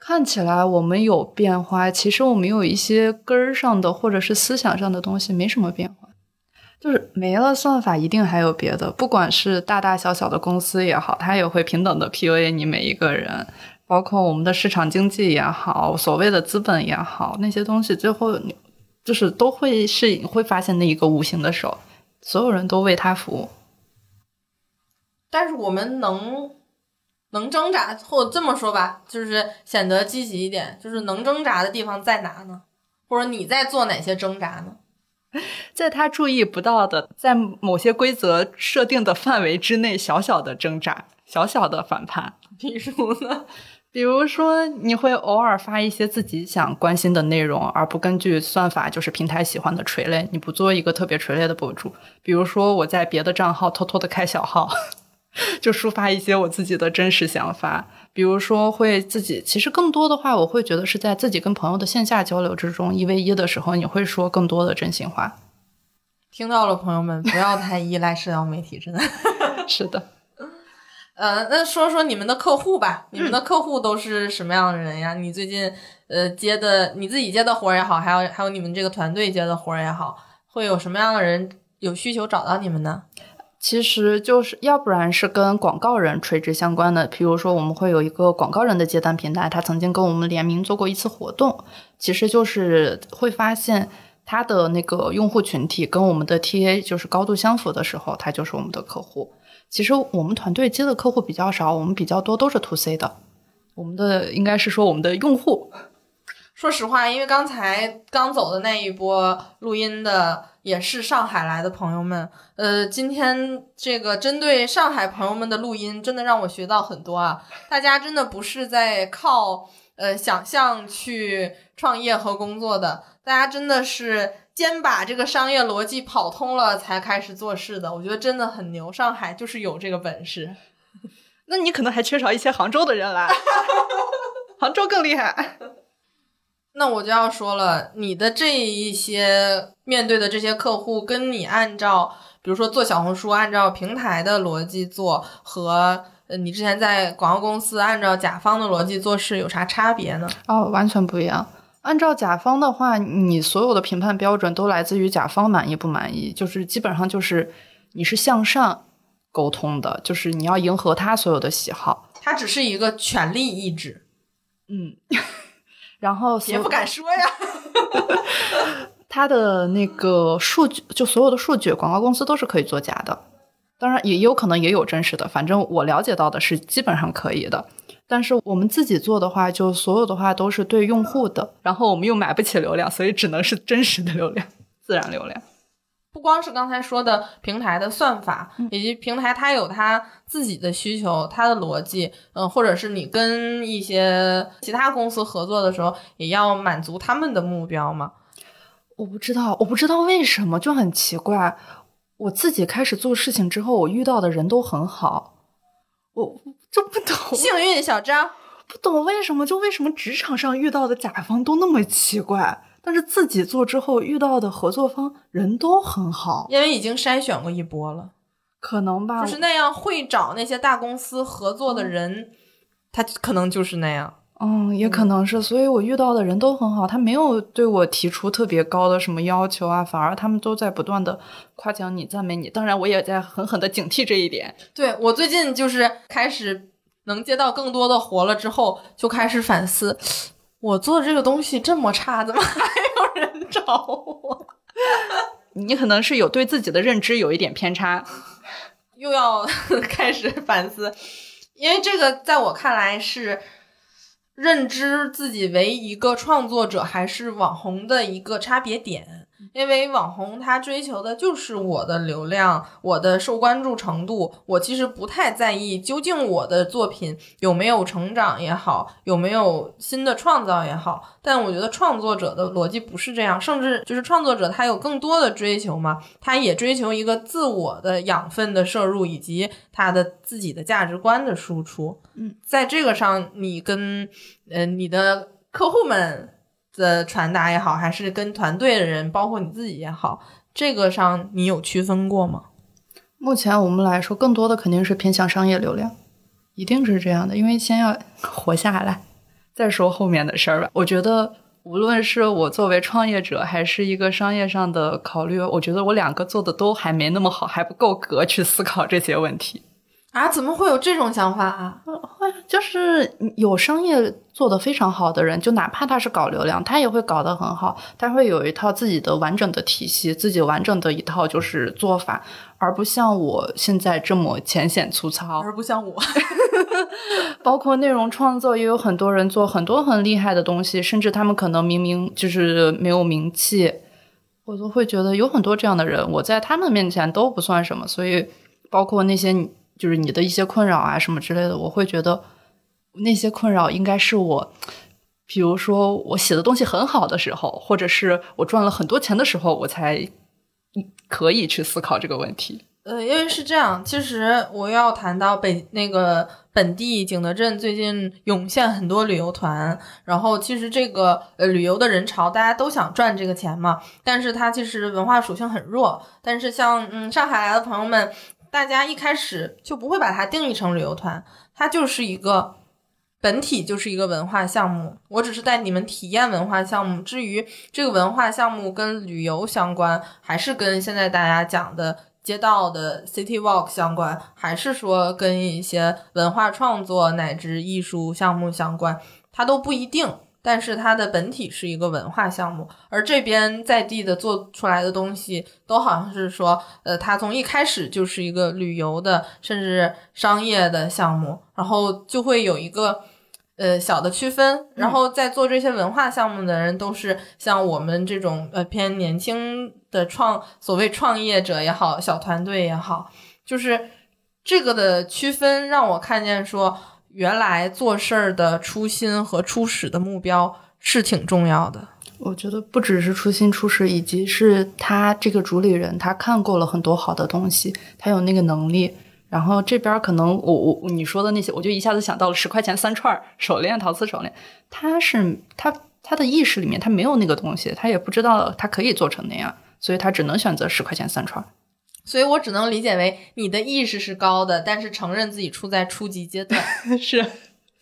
看起来我们有变化，其实我们有一些根儿上的或者是思想上的东西没什么变化。就是没了算法，一定还有别的，不管是大大小小的公司也好，它也会平等的 PUA 你每一个人，包括我们的市场经济也好，所谓的资本也好，那些东西最后就是都会是你会发现那一个无形的手，所有人都为他服务。但是我们能能挣扎，或者这么说吧，就是显得积极一点，就是能挣扎的地方在哪呢？或者你在做哪些挣扎呢？在他注意不到的，在某些规则设定的范围之内，小小的挣扎，小小的反叛。比如呢？比如说，你会偶尔发一些自己想关心的内容，而不根据算法，就是平台喜欢的垂类。你不做一个特别垂类的博主。比如说，我在别的账号偷偷的开小号。就抒发一些我自己的真实想法，比如说会自己，其实更多的话，我会觉得是在自己跟朋友的线下交流之中，一 v 一的时候，你会说更多的真心话。听到了，朋友们，不要太依赖社交媒体，真的 是的。呃，那说说你们的客户吧，你们的客户都是什么样的人呀？你最近呃接的，你自己接的活儿也好，还有还有你们这个团队接的活儿也好，会有什么样的人有需求找到你们呢？其实就是要不然是跟广告人垂直相关的，比如说我们会有一个广告人的接单平台，他曾经跟我们联名做过一次活动，其实就是会发现他的那个用户群体跟我们的 TA 就是高度相符的时候，他就是我们的客户。其实我们团队接的客户比较少，我们比较多都是 to C 的，我们的应该是说我们的用户。说实话，因为刚才刚走的那一波录音的。也是上海来的朋友们，呃，今天这个针对上海朋友们的录音，真的让我学到很多啊！大家真的不是在靠呃想象去创业和工作的，大家真的是先把这个商业逻辑跑通了才开始做事的。我觉得真的很牛，上海就是有这个本事。那你可能还缺少一些杭州的人来，杭州更厉害。那我就要说了，你的这一些面对的这些客户，跟你按照比如说做小红书按照平台的逻辑做，和呃你之前在广告公司按照甲方的逻辑做事有啥差别呢？哦，完全不一样。按照甲方的话，你所有的评判标准都来自于甲方满意不满意，就是基本上就是你是向上沟通的，就是你要迎合他所有的喜好。他只是一个权力意志，嗯，然后也不敢说呀。他的那个数据，就所有的数据，广告公司都是可以作假的。当然，也有可能也有真实的，反正我了解到的是基本上可以的。但是我们自己做的话，就所有的话都是对用户的，然后我们又买不起流量，所以只能是真实的流量、自然流量。不光是刚才说的平台的算法，以及平台它有它自己的需求、它的逻辑，嗯，或者是你跟一些其他公司合作的时候，也要满足他们的目标嘛。我不知道，我不知道为什么就很奇怪。我自己开始做事情之后，我遇到的人都很好，我就不懂幸运小张，不懂为什么就为什么职场上遇到的甲方都那么奇怪，但是自己做之后遇到的合作方人都很好，因为已经筛选过一波了，可能吧？就是那样会找那些大公司合作的人，他可能就是那样。嗯，也可能是，所以我遇到的人都很好，他没有对我提出特别高的什么要求啊，反而他们都在不断的夸奖你、赞美你。当然，我也在狠狠的警惕这一点。对我最近就是开始能接到更多的活了之后，就开始反思，我做的这个东西这么差，怎么还有人找我？你可能是有对自己的认知有一点偏差，又要 开始反思，因为这个在我看来是。认知自己为一个创作者还是网红的一个差别点，因为网红他追求的就是我的流量，我的受关注程度。我其实不太在意究竟我的作品有没有成长也好，有没有新的创造也好。但我觉得创作者的逻辑不是这样，甚至就是创作者他有更多的追求嘛，他也追求一个自我的养分的摄入以及他的自己的价值观的输出。嗯，在这个上，你跟呃，你的客户们的传达也好，还是跟团队的人，包括你自己也好，这个上你有区分过吗？目前我们来说，更多的肯定是偏向商业流量，一定是这样的，因为先要 活下来，再说后面的事儿吧。我觉得，无论是我作为创业者，还是一个商业上的考虑，我觉得我两个做的都还没那么好，还不够格去思考这些问题。啊，怎么会有这种想法啊？会，就是有商业做得非常好的人，就哪怕他是搞流量，他也会搞得很好，他会有一套自己的完整的体系，自己完整的一套就是做法，而不像我现在这么浅显粗糙，而不像我，包括内容创作也有很多人做很多很厉害的东西，甚至他们可能明明就是没有名气，我都会觉得有很多这样的人，我在他们面前都不算什么，所以包括那些。就是你的一些困扰啊，什么之类的，我会觉得那些困扰应该是我，比如说我写的东西很好的时候，或者是我赚了很多钱的时候，我才可以去思考这个问题。呃，因为是这样，其实我要谈到北那个本地景德镇最近涌现很多旅游团，然后其实这个呃旅游的人潮，大家都想赚这个钱嘛，但是它其实文化属性很弱，但是像嗯上海来的朋友们。大家一开始就不会把它定义成旅游团，它就是一个本体，就是一个文化项目。我只是带你们体验文化项目。至于这个文化项目跟旅游相关，还是跟现在大家讲的街道的 city walk 相关，还是说跟一些文化创作乃至艺术项目相关，它都不一定。但是它的本体是一个文化项目，而这边在地的做出来的东西都好像是说，呃，它从一开始就是一个旅游的，甚至商业的项目，然后就会有一个呃小的区分。然后在做这些文化项目的人，都是像我们这种呃偏年轻的创所谓创业者也好，小团队也好，就是这个的区分让我看见说，原来做事儿的初心和初始的目标是挺重要的。我觉得不只是初心初始，以及是他这个主理人，他看过了很多好的东西，他有那个能力。然后这边可能我我你说的那些，我就一下子想到了十块钱 三串手链，陶瓷手链。他是他他的意识里面他没有那个东西，他也不知道他可以做成那样，所以他只能选择十块钱三串。所以我只能理解为你的意识是高的，但是承认自己处在初级阶段。是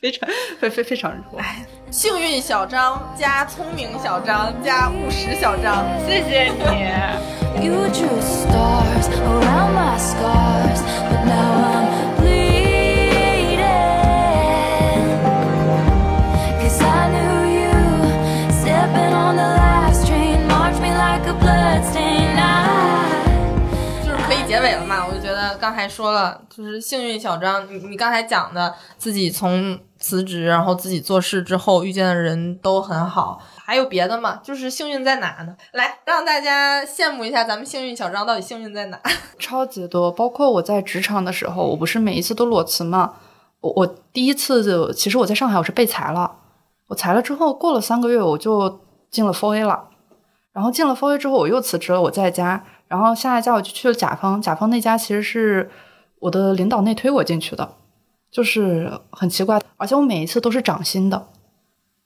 非常非非非常哎，幸运小张加聪明小张加务实小张，谢谢你。结尾了嘛？我就觉得刚才说了，就是幸运小张，你你刚才讲的自己从辞职，然后自己做事之后遇见的人都很好，还有别的吗？就是幸运在哪呢？来让大家羡慕一下咱们幸运小张到底幸运在哪？超级多，包括我在职场的时候，我不是每一次都裸辞嘛？我我第一次就，其实我在上海我是被裁了，我裁了之后过了三个月我就进了 Four A 了，然后进了 for A 之后我又辞职了，我在家，然后下一家我就去了甲方，甲方那家其实是我的领导内推我进去的，就是很奇怪，而且我每一次都是涨薪的。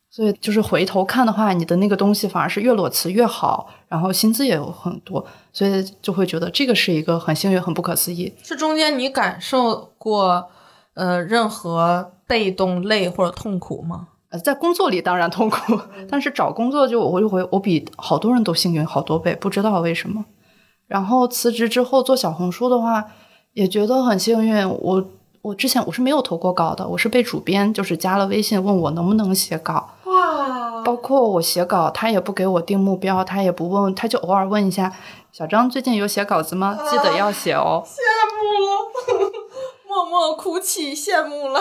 所以就是回头看的话，你的那个东西反而是越裸辞越好，然后薪资也有很多，所以就会觉得这个是一个很幸运、很不可思议。这中间你感受过呃任何被动累或者痛苦吗？呃，在工作里当然痛苦，但是找工作就我就会我比好多人都幸运好多倍，不知道为什么。然后辞职之后做小红书的话，也觉得很幸运。我我之前我是没有投过稿的，我是被主编就是加了微信问我能不能写稿，哇，包括我写稿，他也不给我定目标，他也不问，他就偶尔问一下小张最近有写稿子吗？记得要写哦。羡慕了，默默哭泣，羡慕了。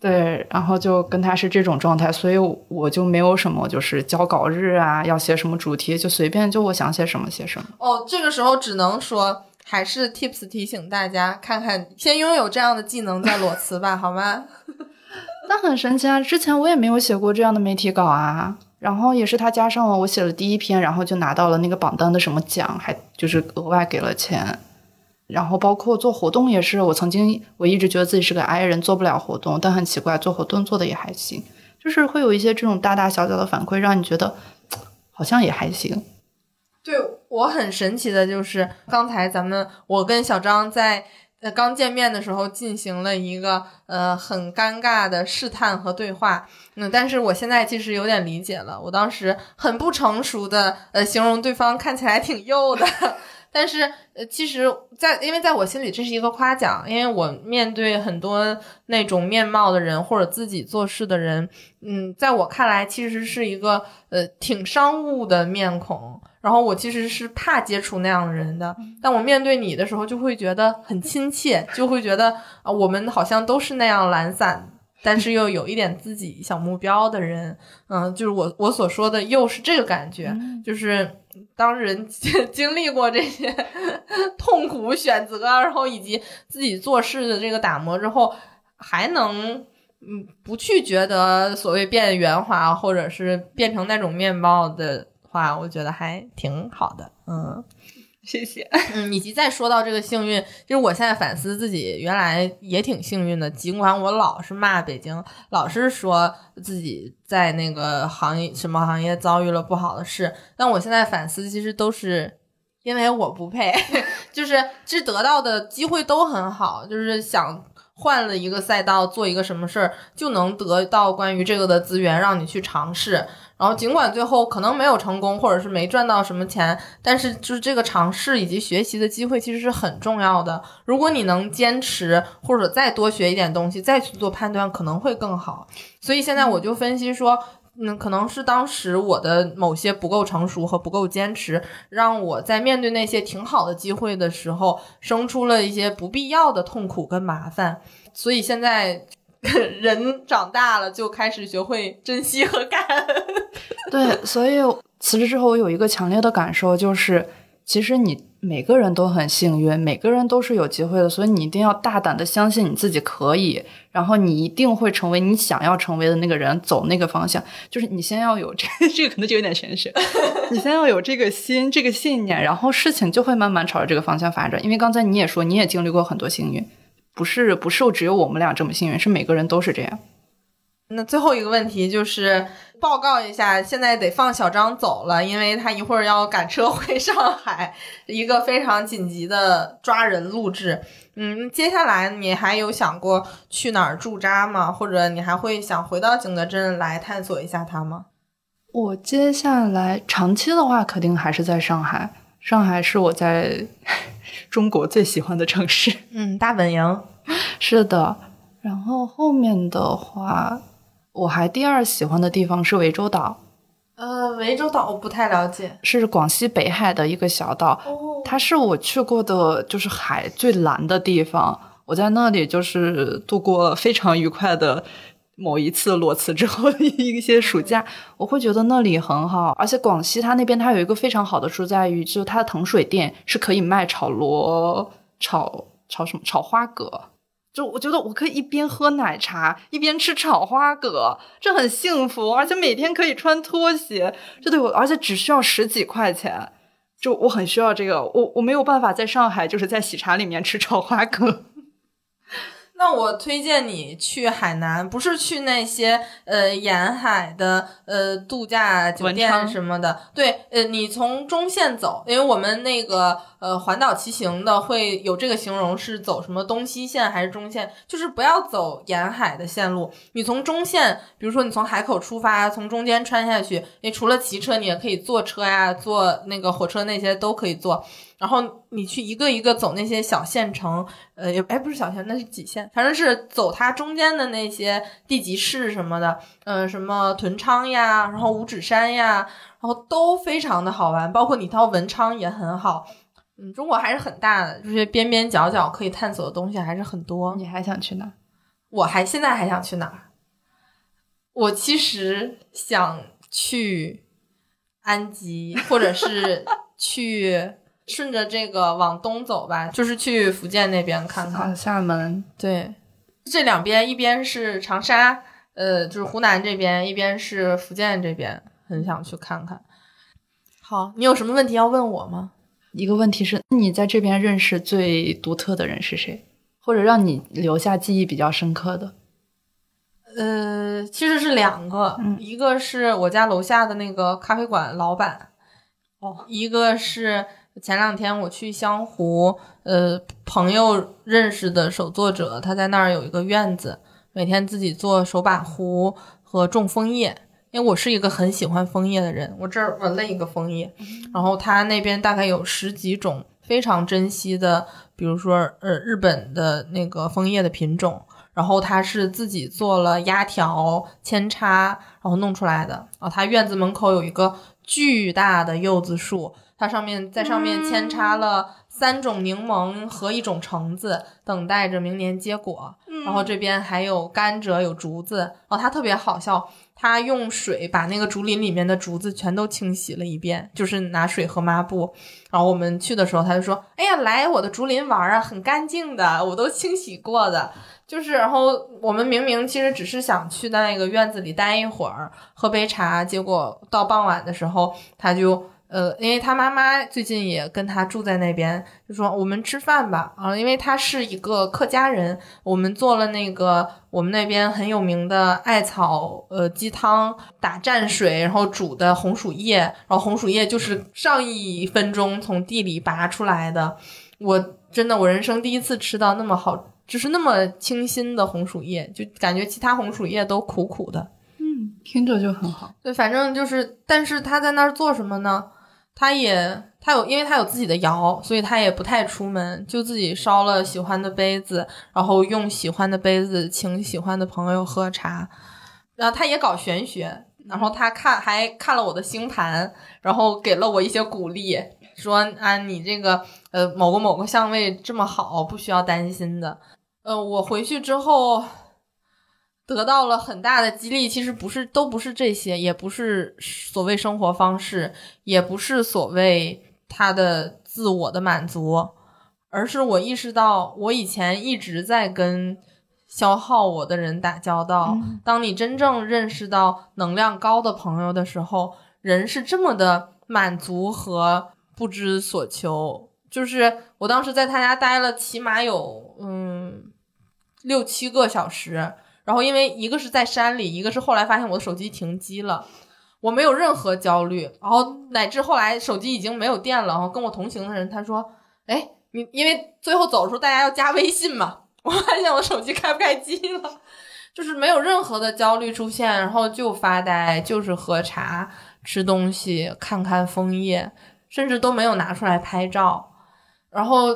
对，然后就跟他是这种状态，所以我就没有什么就是交稿日啊，要写什么主题，就随便就我想写什么写什么。哦，这个时候只能说还是 tips 提醒大家，看看先拥有这样的技能再裸辞吧，好吗？那很神奇啊，之前我也没有写过这样的媒体稿啊。然后也是他加上了，我写了第一篇，然后就拿到了那个榜单的什么奖，还就是额外给了钱。然后包括做活动也是，我曾经我一直觉得自己是个 I 人，做不了活动，但很奇怪，做活动做的也还行，就是会有一些这种大大小小的反馈，让你觉得好像也还行。对我很神奇的就是，刚才咱们我跟小张在呃刚见面的时候进行了一个呃很尴尬的试探和对话，嗯，但是我现在其实有点理解了，我当时很不成熟的呃形容对方看起来挺幼的。但是，呃，其实在，因为在我心里这是一个夸奖，因为我面对很多那种面貌的人或者自己做事的人，嗯，在我看来其实是一个呃挺商务的面孔，然后我其实是怕接触那样的人的，但我面对你的时候就会觉得很亲切，就会觉得啊、我们好像都是那样懒散。但是又有一点自己小目标的人，嗯，就是我我所说的又是这个感觉，就是当人 经历过这些 痛苦选择，然后以及自己做事的这个打磨之后，还能嗯不去觉得所谓变圆滑或者是变成那种面貌的话，我觉得还挺好的，嗯。谢谢。嗯，以及再说到这个幸运，就是我现在反思自己，原来也挺幸运的。尽管我老是骂北京，老是说自己在那个行业什么行业遭遇了不好的事，但我现在反思，其实都是因为我不配，就是其实得到的机会都很好，就是想换了一个赛道做一个什么事儿，就能得到关于这个的资源，让你去尝试。然后尽管最后可能没有成功，或者是没赚到什么钱，但是就是这个尝试以及学习的机会其实是很重要的。如果你能坚持，或者再多学一点东西，再去做判断，可能会更好。所以现在我就分析说。嗯，可能是当时我的某些不够成熟和不够坚持，让我在面对那些挺好的机会的时候，生出了一些不必要的痛苦跟麻烦。所以现在 人长大了，就开始学会珍惜和感恩。对，所以辞职之后，我有一个强烈的感受，就是其实你每个人都很幸运，每个人都是有机会的，所以你一定要大胆的相信你自己可以，然后你一定会成为你想要成为的那个人，走那个方向。就是你先要有这 这个可能就有点玄学，你先要有这个心，这个信念，然后事情就会慢慢朝着这个方向发展。因为刚才你也说，你也经历过很多幸运，不是不是只有我们俩这么幸运，是每个人都是这样。那最后一个问题就是报告一下，现在得放小张走了，因为他一会儿要赶车回上海，一个非常紧急的抓人录制。嗯，接下来你还有想过去哪儿驻扎吗？或者你还会想回到景德镇来探索一下它吗？我接下来长期的话，肯定还是在上海。上海是我在中国最喜欢的城市。嗯，大本营。是的，然后后面的话，我还第二喜欢的地方是涠洲岛，呃，涠洲岛我不太了解。是广西北海的一个小岛，哦，它是我去过的就是海最蓝的地方。我在那里就是度过了非常愉快的某一次裸辞之后的 一些暑假，我会觉得那里很好。而且广西它那边它有一个非常好的处在于，就是它的糖水店是可以卖炒螺、炒炒什么炒花蛤。就我觉得我可以一边喝奶茶一边吃炒花蛤，这很幸福，而且每天可以穿拖鞋，这对我，而且只需要十几块钱，就我很需要这个，我我没有办法在上海就是在喜茶里面吃炒花蛤。那我推荐你去海南，不是去那些呃沿海的呃度假酒店什么的。对，呃，你从中线走，因为我们那个呃环岛骑行的会有这个形容是走什么东西线还是中线，就是不要走沿海的线路。你从中线，比如说你从海口出发，从中间穿下去，你除了骑车，你也可以坐车呀，坐那个火车那些都可以坐。然后你去一个一个走那些小县城，呃，也哎不是小县，那是几县，反正是走它中间的那些地级市什么的，嗯、什么屯昌呀，然后五指山呀，然后都非常的好玩，包括你到文昌也很好。嗯，中国还是很大的，就是边边角角可以探索的东西还是很多。你还想去哪？我还现在还想去哪儿？我其实想去安吉，或者是去顺着这个往东走吧，就是去福建那边看看。啊，厦门。对，这两边一边是长沙，呃，就是湖南这边，一边是福建这边，很想去看看。好，你有什么问题要问我吗？一个问题是，你在这边认识最独特的人是谁，或者让你留下记忆比较深刻的？呃，其实是两个，嗯一个是我家楼下的那个咖啡馆老板，哦，一个是前两天我去湘湖，呃，朋友认识的手作者，他在那儿有一个院子，每天自己做手把壶和种枫叶。因为我是一个很喜欢枫叶的人，我这儿纹了一个枫叶，然后他那边大概有十几种非常珍惜的，比如说呃日本的那个枫叶的品种，然后他是自己做了压条、扦插，然后弄出来的。然后他院子门口有一个巨大的柚子树，它上面在上面扦插了三种柠檬和一种橙子，等待着明年结果。然后这边还有甘蔗，有竹子。然后他特别好笑，他用水把那个竹林里面的竹子全都清洗了一遍，就是拿水和抹布。然后我们去的时候，他就说：“哎呀，来我的竹林玩啊，很干净的，我都清洗过的。”就是，然后我们明明其实只是想去那个院子里待一会儿，喝杯茶，结果到傍晚的时候，他就呃，因为他妈妈最近也跟他住在那边，就说我们吃饭吧啊，因为他是一个客家人，我们做了那个我们那边很有名的艾草呃鸡汤，打蘸水，然后煮的红薯叶，然后红薯叶就是上一分钟从地里拔出来的，我真的我人生第一次吃到那么好。就是那么清新的红薯叶，就感觉其他红薯叶都苦苦的。嗯，听着就很好。对，反正就是，但是他在那儿做什么呢？他也他有，因为他有自己的窑，所以他也不太出门，就自己烧了喜欢的杯子，然后用喜欢的杯子请喜欢的朋友喝茶。然后他也搞玄学，然后他看还看了我的星盘，然后给了我一些鼓励，说啊，你这个呃某个某个相位这么好，不需要担心的。呃，我回去之后得到了很大的激励，其实不是都不是这些，也不是所谓生活方式，也不是所谓他的自我的满足，而是我意识到我以前一直在跟消耗我的人打交道。当你真正认识到能量高的朋友的时候，人是这么的满足和不知所求。就是我当时在他家待了起码有嗯六七个小时，然后因为一个是在山里，一个是后来发现我的手机停机了。我没有任何焦虑，然后乃至后来手机已经没有电了，然后跟我同行的人他说：“哎，你因为最后走的时候大家要加微信嘛，我发现我手机开不开机了，就是没有任何的焦虑出现，然后就发呆，就是喝茶、吃东西、看看枫叶，甚至都没有拿出来拍照，然后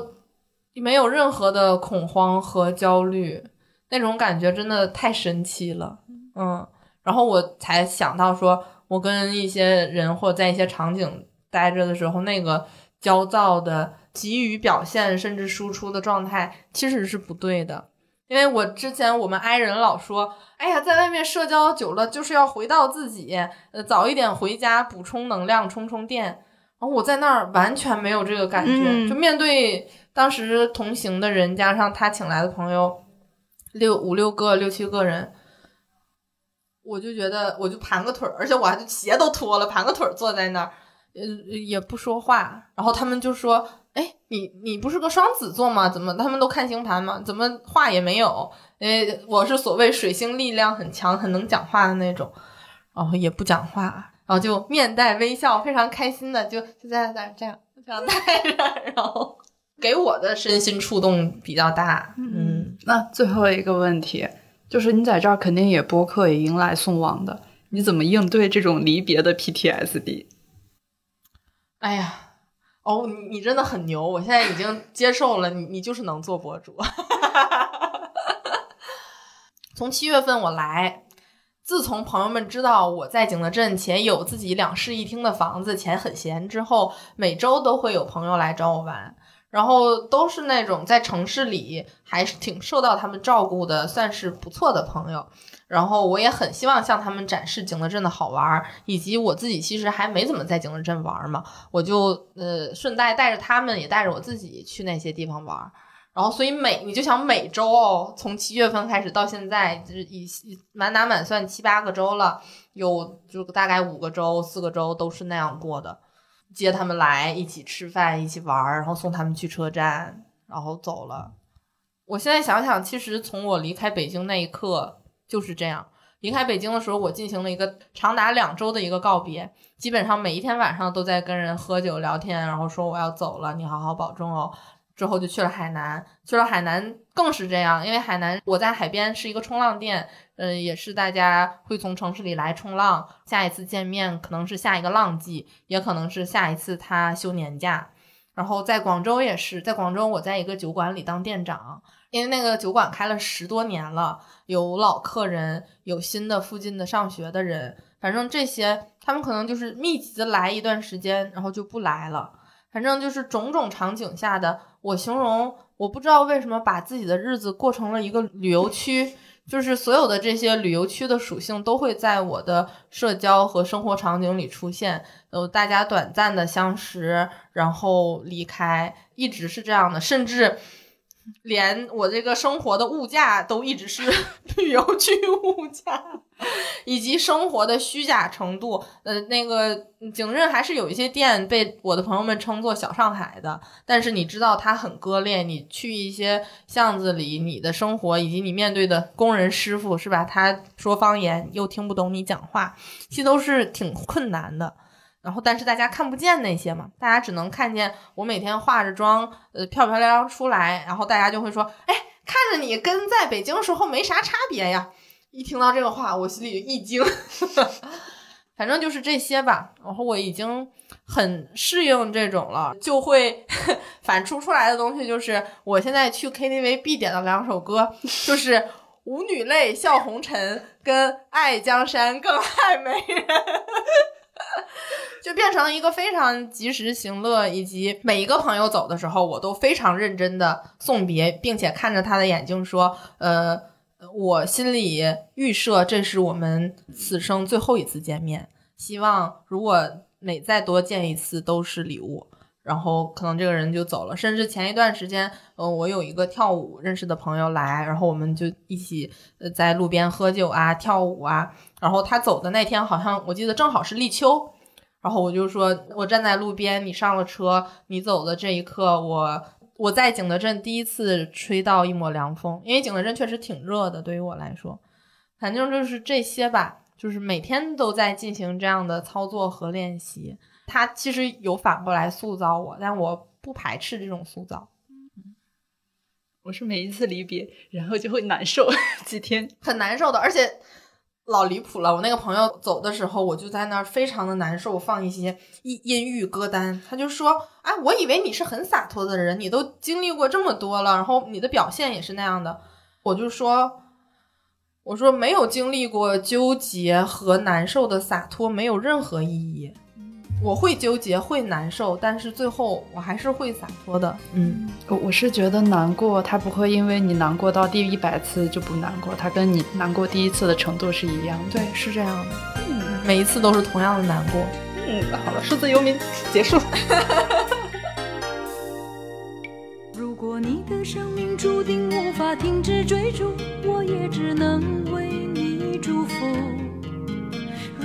没有任何的恐慌和焦虑，那种感觉真的太神奇了，嗯，然后我才想到说。我跟一些人或者在一些场景待着的时候，那个焦躁的急于表现甚至输出的状态其实是不对的。因为我之前我们 i 人老说，哎呀，在外面社交久了就是要回到自己，呃，早一点回家补充能量，充充电。然后我在那儿完全没有这个感觉，就面对当时同行的人，加上他请来的朋友，六五六个、六七个人。我就觉得，我就盘个腿儿，而且我还鞋都脱了，盘个腿儿坐在那儿，呃，也不说话。然后他们就说：“哎，你你不是个双子座吗？怎么他们都看星盘吗？怎么话也没有？因为我是所谓水星力量很强、很能讲话的那种，然后也不讲话，然后就面带微笑，非常开心的就就在那这样这样待着，然后给我的身心触动比较大。嗯，那最后一个问题。就是你在这儿肯定也播客也迎来送往的，你怎么应对这种离别的 PTSD？哎呀，哦，你你真的很牛，我现在已经接受了，你你就是能做博主。从七月份我来，自从朋友们知道我在景德镇且有自己两室一厅的房子，且很闲之后，每周都会有朋友来找我玩。然后都是那种在城市里还是挺受到他们照顾的，算是不错的朋友。然后我也很希望向他们展示景德镇的好玩，以及我自己其实还没怎么在景德镇玩嘛，我就呃顺带带着他们，也带着我自己去那些地方玩。然后所以每你就想每周哦，从七月份开始到现在，就是以满打满算七八个周了，有就大概五个周、四个周都是那样过的。接他们来一起吃饭，一起玩，然后送他们去车站，然后走了。我现在想想，其实从我离开北京那一刻就是这样。离开北京的时候，我进行了一个长达两周的一个告别，基本上每一天晚上都在跟人喝酒聊天，然后说我要走了，你好好保重哦。之后就去了海南，去了海南更是这样，因为海南我在海边是一个冲浪店。嗯，也是大家会从城市里来冲浪，下一次见面可能是下一个浪季，也可能是下一次他休年假。然后在广州也是，在广州我在一个酒馆里当店长，因为那个酒馆开了十多年了，有老客人，有新的附近的上学的人，反正这些他们可能就是密集的来一段时间，然后就不来了。反正就是种种场景下的，我形容我不知道为什么把自己的日子过成了一个旅游区。就是所有的这些旅游区的属性都会在我的社交和生活场景里出现，呃，大家短暂的相识，然后离开，一直是这样的，甚至。连我这个生活的物价都一直是 旅游区物价，以及生活的虚假程度。呃，那个景镇还是有一些店被我的朋友们称作小上海的，但是你知道它很割裂。你去一些巷子里，你的生活以及你面对的工人师傅是吧？他说方言又听不懂你讲话，其实都是挺困难的。然后，但是大家看不见那些嘛，大家只能看见我每天化着妆，呃，漂漂亮亮出来，然后大家就会说，哎，看着你跟在北京时候没啥差别呀。一听到这个话，我心里一惊，反正就是这些吧。然后我已经很适应这种了，就会 反出出来的东西就是，我现在去 KTV 必点的两首歌，就是《舞女泪笑红尘》跟《爱江山更爱美人》。就变成了一个非常及时行乐，以及每一个朋友走的时候，我都非常认真的送别，并且看着他的眼睛说：“呃，我心里预设这是我们此生最后一次见面，希望如果每再多见一次都是礼物。”然后可能这个人就走了。甚至前一段时间，呃，我有一个跳舞认识的朋友来，然后我们就一起在路边喝酒啊、跳舞啊。然后他走的那天，好像我记得正好是立秋，然后我就说，我站在路边，你上了车，你走的这一刻，我我在景德镇第一次吹到一抹凉风，因为景德镇确实挺热的，对于我来说，反正就是这些吧，就是每天都在进行这样的操作和练习。它其实有反过来塑造我，但我不排斥这种塑造，我是每一次离别，然后就会难受 几天。很难受的，而且。老离谱了！我那个朋友走的时候，我就在那儿非常的难受，放一些阴阴郁歌单。他就说：“哎，我以为你是很洒脱的人，你都经历过这么多了，然后你的表现也是那样的。”我就说：“我说没有经历过纠结和难受的洒脱没有任何意义。我会纠结，会难受，但是最后我还是会洒脱的。嗯，我我是觉得难过，它不会因为你难过到第一百次就不难过，它跟你难过第一次的程度是一样的。对，是这样的。嗯，每一次都是同样的难过。嗯，好了，数字游民结束。如果你的生命注定无法停止追逐，我也只能为你祝福。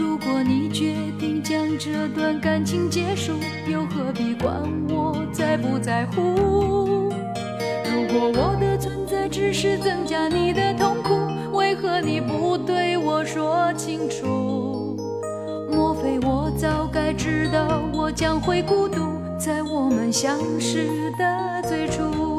如果你决定将这段感情结束，又何必管我在不在乎？如果我的存在只是增加你的痛苦，为何你不对我说清楚？莫非我早该知道我将会孤独，在我们相识的最初？